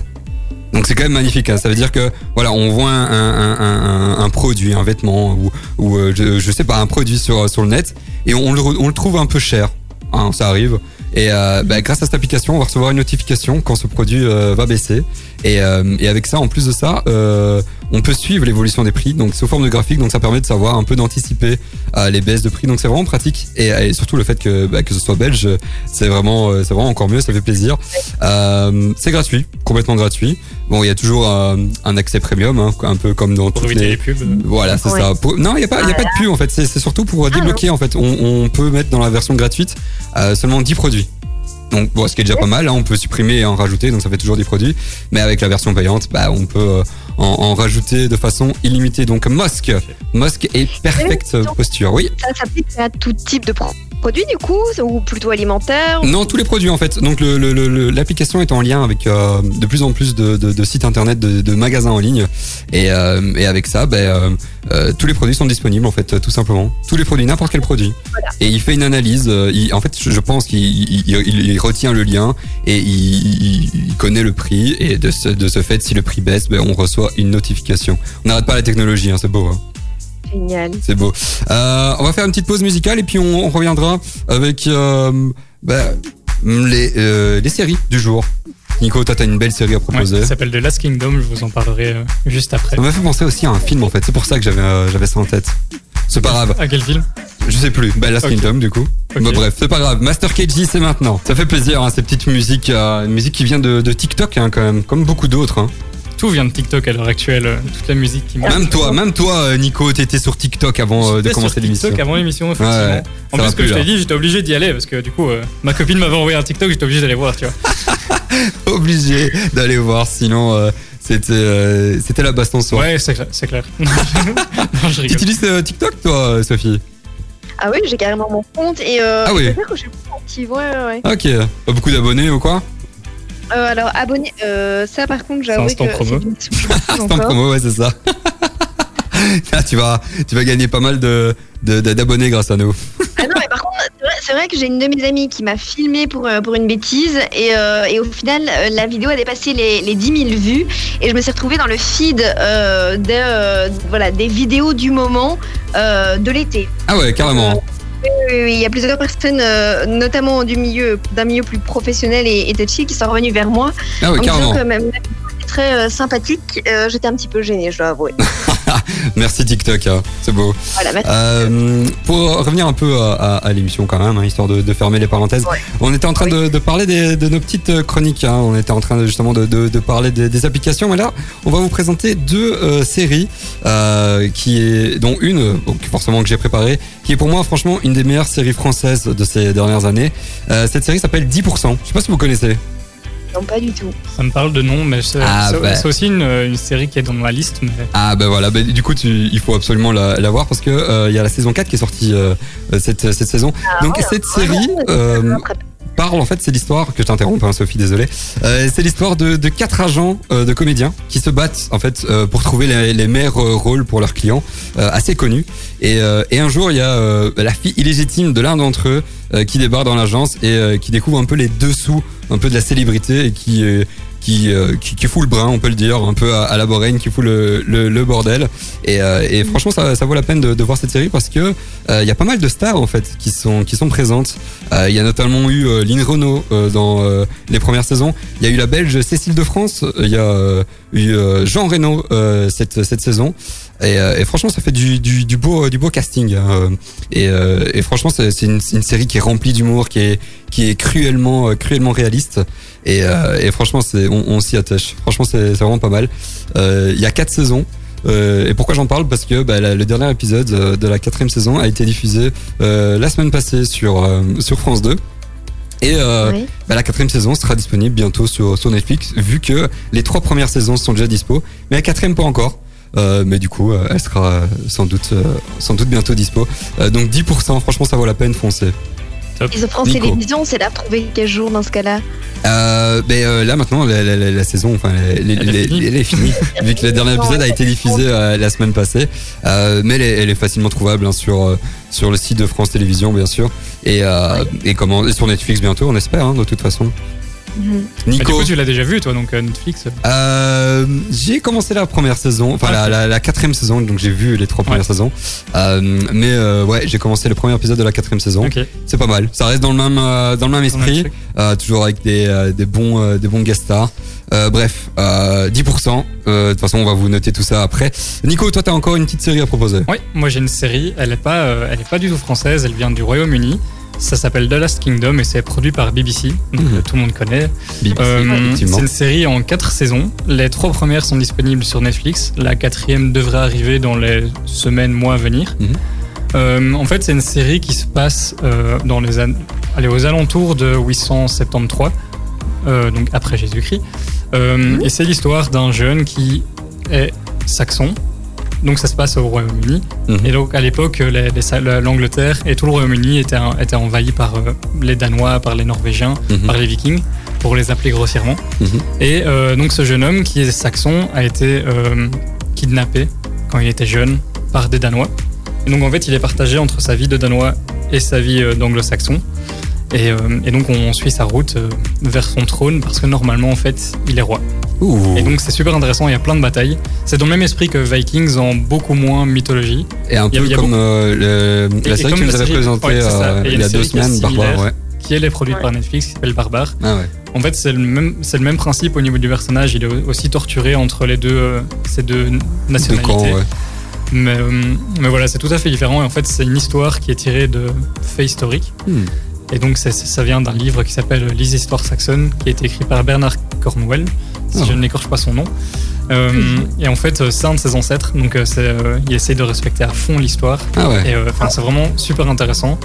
Donc c'est quand même magnifique. hein. Ça veut dire que voilà, on voit un, un, un, un- produit, un vêtement ou, ou euh, je, je sais pas un produit sur sur le net et on le, on le trouve un peu cher. Hein, ça arrive. Et euh, bah, grâce à cette application, on va recevoir une notification quand ce produit euh, va baisser. Et, euh, et avec ça, en plus de ça, on peut suivre l'évolution des prix. Donc sous forme de graphique, donc ça permet de savoir un peu d'anticiper euh, les baisses de prix. Donc c'est vraiment pratique. Et, et surtout le fait que bah, que ce soit belge, c'est vraiment euh, c'est vraiment encore mieux. Ça fait plaisir. Euh, c'est gratuit, complètement gratuit. Bon, il y a toujours euh, un accès premium, hein, un peu comme dans Pour toutes éviter les les pubs. voilà, c'est Ouais. ça. Pour- Non, il y a pas, il y a pas de pub en fait. C'est c'est surtout pour débloquer en fait. On, on peut mettre dans la version gratuite euh, seulement 10 produits. Donc, bon, ce qui est déjà pas mal. Hein, on peut supprimer et en rajouter, donc ça fait toujours 10 produits. Mais avec la version payante, bah, on peut euh, en, en rajouter de façon illimitée. Donc, Mosque, Mosque et Perfect Posture. Oui. Ça s'applique à tout type de pro- produits du coup, ou plutôt alimentaire. Non, tous les produits en fait. Donc l'application est en lien avec euh, de plus en plus de, de- de sites internet, de, de magasins en ligne, et, euh, et avec ça, ben, euh, tous les produits sont disponibles en fait, tout simplement. Tous les produits, n'importe quel produit. Et il fait une analyse. il- en fait, je, je pense qu'il il, il- il retient le lien et il connaît le prix. Et de ce, de ce fait, si le prix baisse, ben, on reçoit une notification. On n'arrête pas la technologie, hein, c'est beau. Hein. Génial. C'est beau. Euh, on va faire une petite pause musicale et puis on, on reviendra avec euh, bah, les, euh, les séries du jour. Nico, toi, t'as une belle série à Ouais, proposer. ça s'appelle The Last Kingdom, je vous en parlerai euh, juste après. ça m'a fait penser aussi à un film en fait. C'est pour ça que j'avais euh, j'avais ça en tête. C'est pas grave. À quel film? Je sais plus. Bah, Last. Kingdom du coup. Ok. Bah, bref, c'est pas grave. Master KG, c'est maintenant. Ça fait plaisir, hein, ces petites musiques, euh, une musique qui vient de, de TikTok hein, quand même, comme beaucoup d'autres. Hein. Tout vient de TikTok à l'heure actuelle, euh, toute la musique qui monte. Même toi, même toi, euh, Nico, t'étais sur TikTok avant euh, de J'étais commencer sur l'émission. TikTok avant l'émission, effectivement. Ouais, en ça va plus, que plus, je là. t'ai dit, j'étais obligé d'y aller parce que du coup, euh, ma copine m'avait envoyé un TikTok, j'étais obligé d'aller voir, tu vois. [laughs] Obligé d'aller voir, sinon euh, c'était euh, c'était la baston soir. Ouais, c'est clair. c'est clair. [laughs] non, je Tu rigole. utilises euh, TikTok toi, euh, Sophie? Ah oui, j'ai carrément mon compte et euh, Ah oui. je peux dire que. Ouais, ouais, ouais. Ok. Pas beaucoup d'abonnés ou quoi? Euh, alors, abonné, euh, ça par contre, C'est j'avoue instant que promo. c'est C'est [laughs] promo, ouais, c'est ça. [laughs] Là, tu vas, tu vas gagner pas mal de, de- de- d'abonnés grâce à nous. Ah non, mais par contre, c'est vrai, c'est vrai que j'ai une de mes amies qui m'a filmé pour, euh, pour une bêtise et, euh, et au final, euh, la vidéo a dépassé les, les 10 000 vues et je me suis retrouvée dans le feed euh, de, euh, voilà, des vidéos du moment euh, de l'été. Ah ouais, carrément. Oui, oui, oui, il y a plusieurs personnes, euh, notamment du milieu, d'un milieu plus professionnel et, et touchy, qui sont revenues vers moi Ah ouais, en disant que même très euh, sympathique, euh, j'étais un petit peu gênée, je dois avouer. [laughs] [laughs] Merci TikTok, hein. c'est beau. Voilà, merci. Euh, pour revenir un peu à, à- à l'émission quand même, hein, histoire de, de fermer les parenthèses, Ouais. on était en train de, de parler des- de nos petites euh, chroniques, hein. on était en train de, justement de, parler des, des applications, mais là on va vous présenter deux euh, séries, euh, qui est, dont une, donc forcément que j'ai préparée, qui est pour moi franchement une des meilleures séries françaises de ces dernières années. Cette série s'appelle 10%, je sais pas si vous connaissez. Non, pas du tout. Ça me parle de nom, mais c'est Ah, bah. aussi une, une série qui est dans ma liste. Mais Ah ben voilà, ben, du coup tu, il faut absolument la, la voir parce que euh, il y a la saison 4 qui est sortie euh, cette, cette saison. Donc cette série, euh, en fait, c'est l'histoire que je t'interromps, hein, Sophie, désolé. Euh, c'est l'histoire de, quatre agents euh, de comédiens qui se battent en fait euh, pour trouver les, meilleurs rôles pour leurs clients, assez connus. Et, un jour, il y a la fille illégitime de l'un d'entre eux qui débarque dans l'agence et qui découvre un peu les dessous, un peu de la célébrité et qui qui, euh, qui, qui fout le brin, on peut le dire, un peu à, à la Boraine, qui fout le, le, le bordel. Et, euh, et franchement, ça, ça vaut la peine de, de voir cette série parce que euh, il y a pas mal de stars en fait qui sont qui sont présentes. Il y a notamment eu Lynn Renault dans les premières saisons. Il y a eu la Belge Cécile de France. Il y a eu Jean Reno cette cette saison. Et, euh, et franchement, ça fait du, du, du beau du beau casting. hein. Et, euh, et franchement, c'est une, une série qui est remplie d'humour, qui est qui est cruellement euh, cruellement réaliste. Et, euh, et franchement, on, on s'y attache. Franchement, c'est vraiment pas mal. Euh, Il y a quatre saisons. Euh, et pourquoi j'en parle? Parce que bah, la- le dernier épisode euh, de la quatrième saison a été diffusé euh, la semaine passée sur euh, sur France 2. Et euh, Oui. bah, la quatrième saison sera disponible bientôt sur, sur Netflix, vu que les trois premières saisons sont déjà dispo, mais la quatrième pas encore. Euh, mais du coup, euh, elle sera euh, sans doute, euh, sans doute bientôt dispo. Euh, donc 10%, franchement, ça vaut la peine, foncez. Et sur France Nico. Télévisions, c'est là retrouver quel jour dans ce cas-là Euh, mais euh, là maintenant, la, la- la- la saison, enfin, Elle est finie. elle est finie, [laughs] vu que le dernier épisode a été diffusé euh, la semaine passée. Euh, mais elle est, elle est facilement trouvable hein, sur sur le site de France Télévisions, bien sûr, et euh, et comment et sur Netflix bientôt, on espère, hein, de toute façon. Mhm. Du Nico, coup, tu l'as déjà vu, toi, donc euh, Netflix? Euh, j'ai commencé la première saison, enfin la, Ok. la, la quatrième saison, donc j'ai vu les trois premières Ouais. saisons. Euh, mais euh, ouais, j'ai commencé le premier épisode de la quatrième saison. C'est pas mal. Ça reste dans le même dans le même esprit, toujours avec des des bons des bons guest stars. Bref, euh, 10%. Euh, De toute façon, on va vous noter tout ça après. Nico, toi, t'as encore une petite série à proposer? Oui, moi j'ai une série, elle est pas, elle est pas du tout française, elle vient du Royaume-Uni. Ça s'appelle The Last Kingdom et c'est produit par BBC, donc Mhm. euh, tout le monde connaît. BBC, Euh, c'est une série en quatre saisons. Les trois premières sont disponibles sur Netflix. La quatrième devrait arriver dans les semaines, mois à venir. Mhm. Euh, en fait, c'est une série qui se passe euh, dans les allez, aux alentours de 873, euh, donc après Jésus-Christ. Euh, Et c'est l'histoire d'un jeune qui est saxon. Donc ça se passe au Royaume-Uni. Mhm. Et donc à l'époque, l'Angleterre et tout le Royaume-Uni étaient, étaient envahis par euh, les Danois, par les Norvégiens, Mhm. par les Vikings, pour les appeler grossièrement. Mhm. Et euh, donc ce jeune homme qui est saxon a été euh, kidnappé quand il était jeune par des Danois. Et donc en fait il est partagé entre sa vie de Danois et sa vie d'anglo-saxon. Et, euh, et donc on suit sa route euh, vers son trône parce que normalement en fait il est roi. Ouh. Et donc c'est super intéressant, il y a plein de batailles. C'est dans le même esprit que Vikings en beaucoup moins mythologie. Et un peu a comme euh, le- la et série que tu nous avais présentée ouais, euh, il y a deux semaines, ouais. qui elle est produite par Netflix, qui s'appelle Barbare. Ah ouais. En fait, c'est le même, c'est le même principe au niveau du personnage. Il est aussi torturé entre les deux, euh, ces deux Deux nationalités. camps, ouais. Mais, euh, mais voilà, c'est tout à fait différent. Et en fait, c'est une histoire qui est tirée de faits historiques. Hmm. Et donc, ça vient d'un livre qui s'appelle Les histoires saxonnes, qui a été écrit par Bernard Cornwell, si Ah. je ne n'écorche pas son nom. Euh, Et en fait, euh, c'est un de ses ancêtres. Donc, euh, il essaie de respecter à fond l'histoire. Ah ouais. Et enfin, c'est vraiment super intéressant.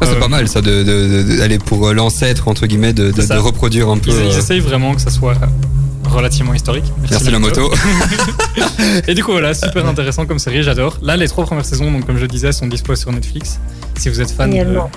Ah, c'est pas mal ça de, de, de- d'aller pour l'ancêtre entre guillemets de, reproduire un peu. Ils, ils essayent vraiment que ça soit relativement historique. Merci la moto. [laughs] Et du coup, voilà, super intéressant comme série, j'adore. Là, les trois premières saisons, donc comme je le disais, sont dispo sur Netflix. Si vous êtes fan de... Génialement.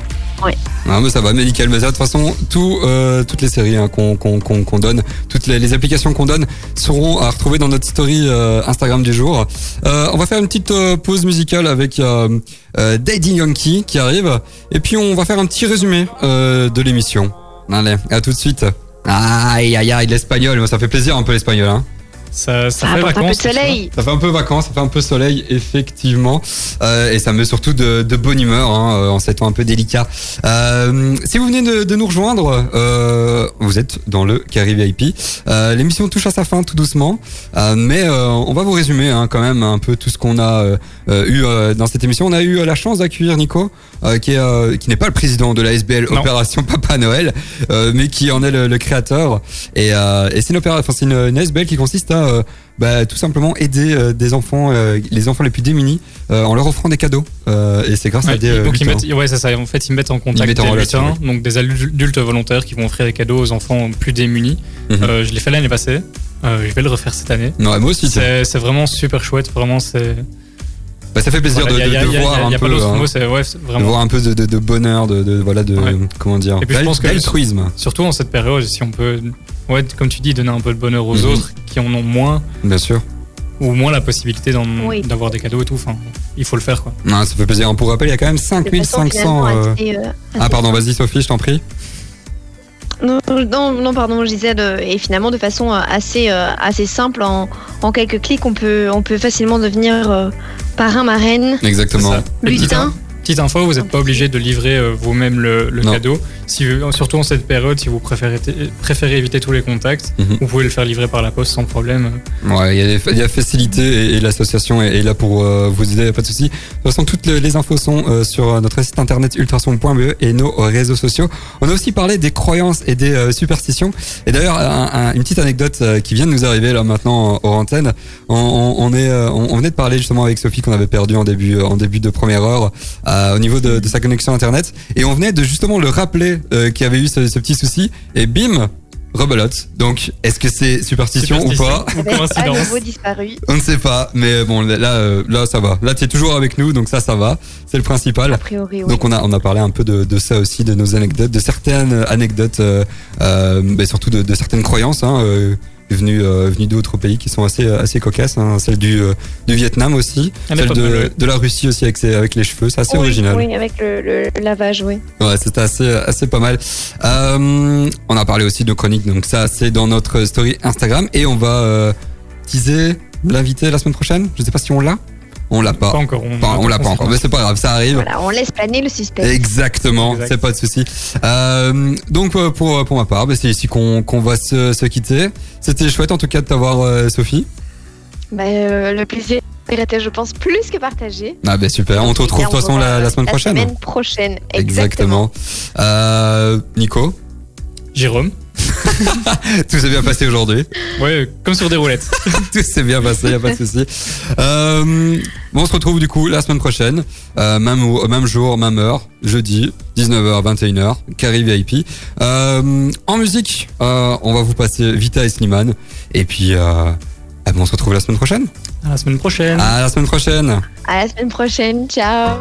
Ah, mais ça va, mais nickel. Mais ça, de toute façon, tout, euh, toutes les séries hein, qu'on donne, toutes les, les applications qu'on donne seront à retrouver dans notre story euh, Instagram du jour. Euh, on va faire une petite euh, pause musicale avec euh, euh, Daddy Yankee qui arrive. Et puis, on va faire un petit résumé euh, de l'émission. Allez, à tout de suite. Aïe, aïe, aïe, l'espagnol. Ça fait plaisir un peu l'espagnol, hein. Ça, ça Ça fait apporte un peu de soleil. Ça fait un peu vacances, ça fait un peu soleil, effectivement. Euh, et ça met surtout de, de bonne humeur hein, euh, en ces temps un peu délicats. Euh, si vous venez de, de nous rejoindre, euh, vous êtes dans le Carry VIP. Euh, L'émission touche à sa fin tout doucement. Euh, mais euh, on va vous résumer hein, quand même un peu tout ce qu'on a eu euh, dans cette émission. On a eu euh, la chance d'accueillir Nico, euh, qui est euh, qui n'est pas le président de la SBL Non. Opération Papa Noël, euh, mais qui en est le, le créateur. Et, et c'est une, opéra- enfin, c'est une, une SBL qui consiste à bah, tout simplement aider des enfants, les enfants les plus démunis, en leur offrant des cadeaux. Et c'est grâce à des donc ils mettent, ouais, c'est ça. En fait, ils mettent en contact mettent en des relation, lutins, donc des adultes volontaires qui vont offrir des cadeaux aux enfants plus démunis. Mhm. Je l'ai fait l'année passée. Je vais le refaire cette année. Non, moi aussi. c'est vraiment super chouette. Vraiment, c'est Bah, ça fait plaisir Voilà, de, a- a- voir a un peu. hein, mot, ouais, de vraiment. voir un peu de, de- de bonheur, de, de- voilà, de Ouais. comment dire, Et puis je pense que- d'altruisme, Surtout en cette période, si on peut, ouais, comme tu dis, donner un peu de bonheur aux Mhm. autres qui en ont moins bien sûr. ou moins la possibilité Oui. d'avoir des cadeaux et tout. Enfin, il faut le faire quoi. Non, ça fait plaisir. Pour rappel, il y a quand même De façon 5500. finalement euh, euh, Ah pardon, vas-y Sophie, je t'en prie. Non, non, non, pardon, je disais, de- et finalement de façon euh, assez, euh, assez simple, en, en quelques clics, on peut, on peut facilement devenir euh, parrain, marraine, Exactement. Lutin. Petite info, vous n'êtes pas obligé de livrer euh, vous-même le, cadeau. Si, vous- surtout en cette période, si vous préférez, préférez éviter tous les contacts, Mhm. vous pouvez le faire livrer par la poste sans problème. Ouais, il y a, y facilité et, et l'association est, est là pour euh, vous aider, pas de souci. De toute façon, toutes les, les infos sont euh, sur notre site internet ultrason.be et nos réseaux sociaux. On a aussi parlé des croyances et des euh, superstitions. Et d'ailleurs, un- un- une petite anecdote euh, qui vient de nous arriver là maintenant euh, hors antenne. On, on, on est, euh, on, on venait de parler justement avec Sophie qu'on avait perdu en début, en début de première heure euh, au niveau de, de sa connexion internet. Et on venait de justement le rappeler euh, qu'il y avait eu ce, ce petit souci. Et bim, rebelote. Donc, est-ce que c'est superstition, ou pas Ou Avec à coïncidence. nouveau disparu. On ne sait pas, mais bon, là, euh, là, ça va. Là, tu es toujours avec nous, donc ça, ça va. C'est le principal. A priori, oui. Donc on a on a parlé un peu de, de ça aussi, de nos anecdotes, de certaines anecdotes, euh, euh, mais surtout de, de certaines croyances hein, euh, venues euh, venues d'autres pays qui sont assez assez cocasses. Hein, celle du euh, du Vietnam aussi, est celle de, de la Russie aussi avec ses, avec les cheveux, c'est assez oui, original. Oui, avec le, le lavage, oui. Ouais, c'était assez, assez pas mal. Euh, on a parlé aussi de chroniques, donc ça, c'est dans notre story Instagram. Et on va euh, teaser l'invité la semaine prochaine. Je sais pas si on l'a. On l'a pas. Pas encore. On, l'a pas encore, mais c'est pas grave, ça arrive. Voilà, on laisse planer le suspense. Exactement, Exact. c'est pas de souci. Euh, donc euh, pour pour ma part, bah, c'est ici qu'on qu'on va se, se quitter. C'était chouette en tout cas de t'avoir euh, Sophie. Bah, euh, le plaisir était, je pense, plus que partagé. Ah ben super, on te retrouve de toute façon la, la semaine prochaine. La semaine prochaine, exactement. Exactement. Euh, Nico, Jérôme. [laughs] tout s'est bien passé aujourd'hui. Ouais, comme sur des roulettes. [laughs] Tout s'est bien passé, y a pas de souci. Euh, bon, on se retrouve du coup la semaine prochaine, euh, même jour, même heure, jeudi, 19h 21h, Carrie VIP. Euh, en musique, euh, on va vous passer Vita et Slimane, et puis euh, eh ben, on se retrouve la semaine prochaine. À la semaine prochaine. À la semaine prochaine. À la semaine prochaine. Ciao.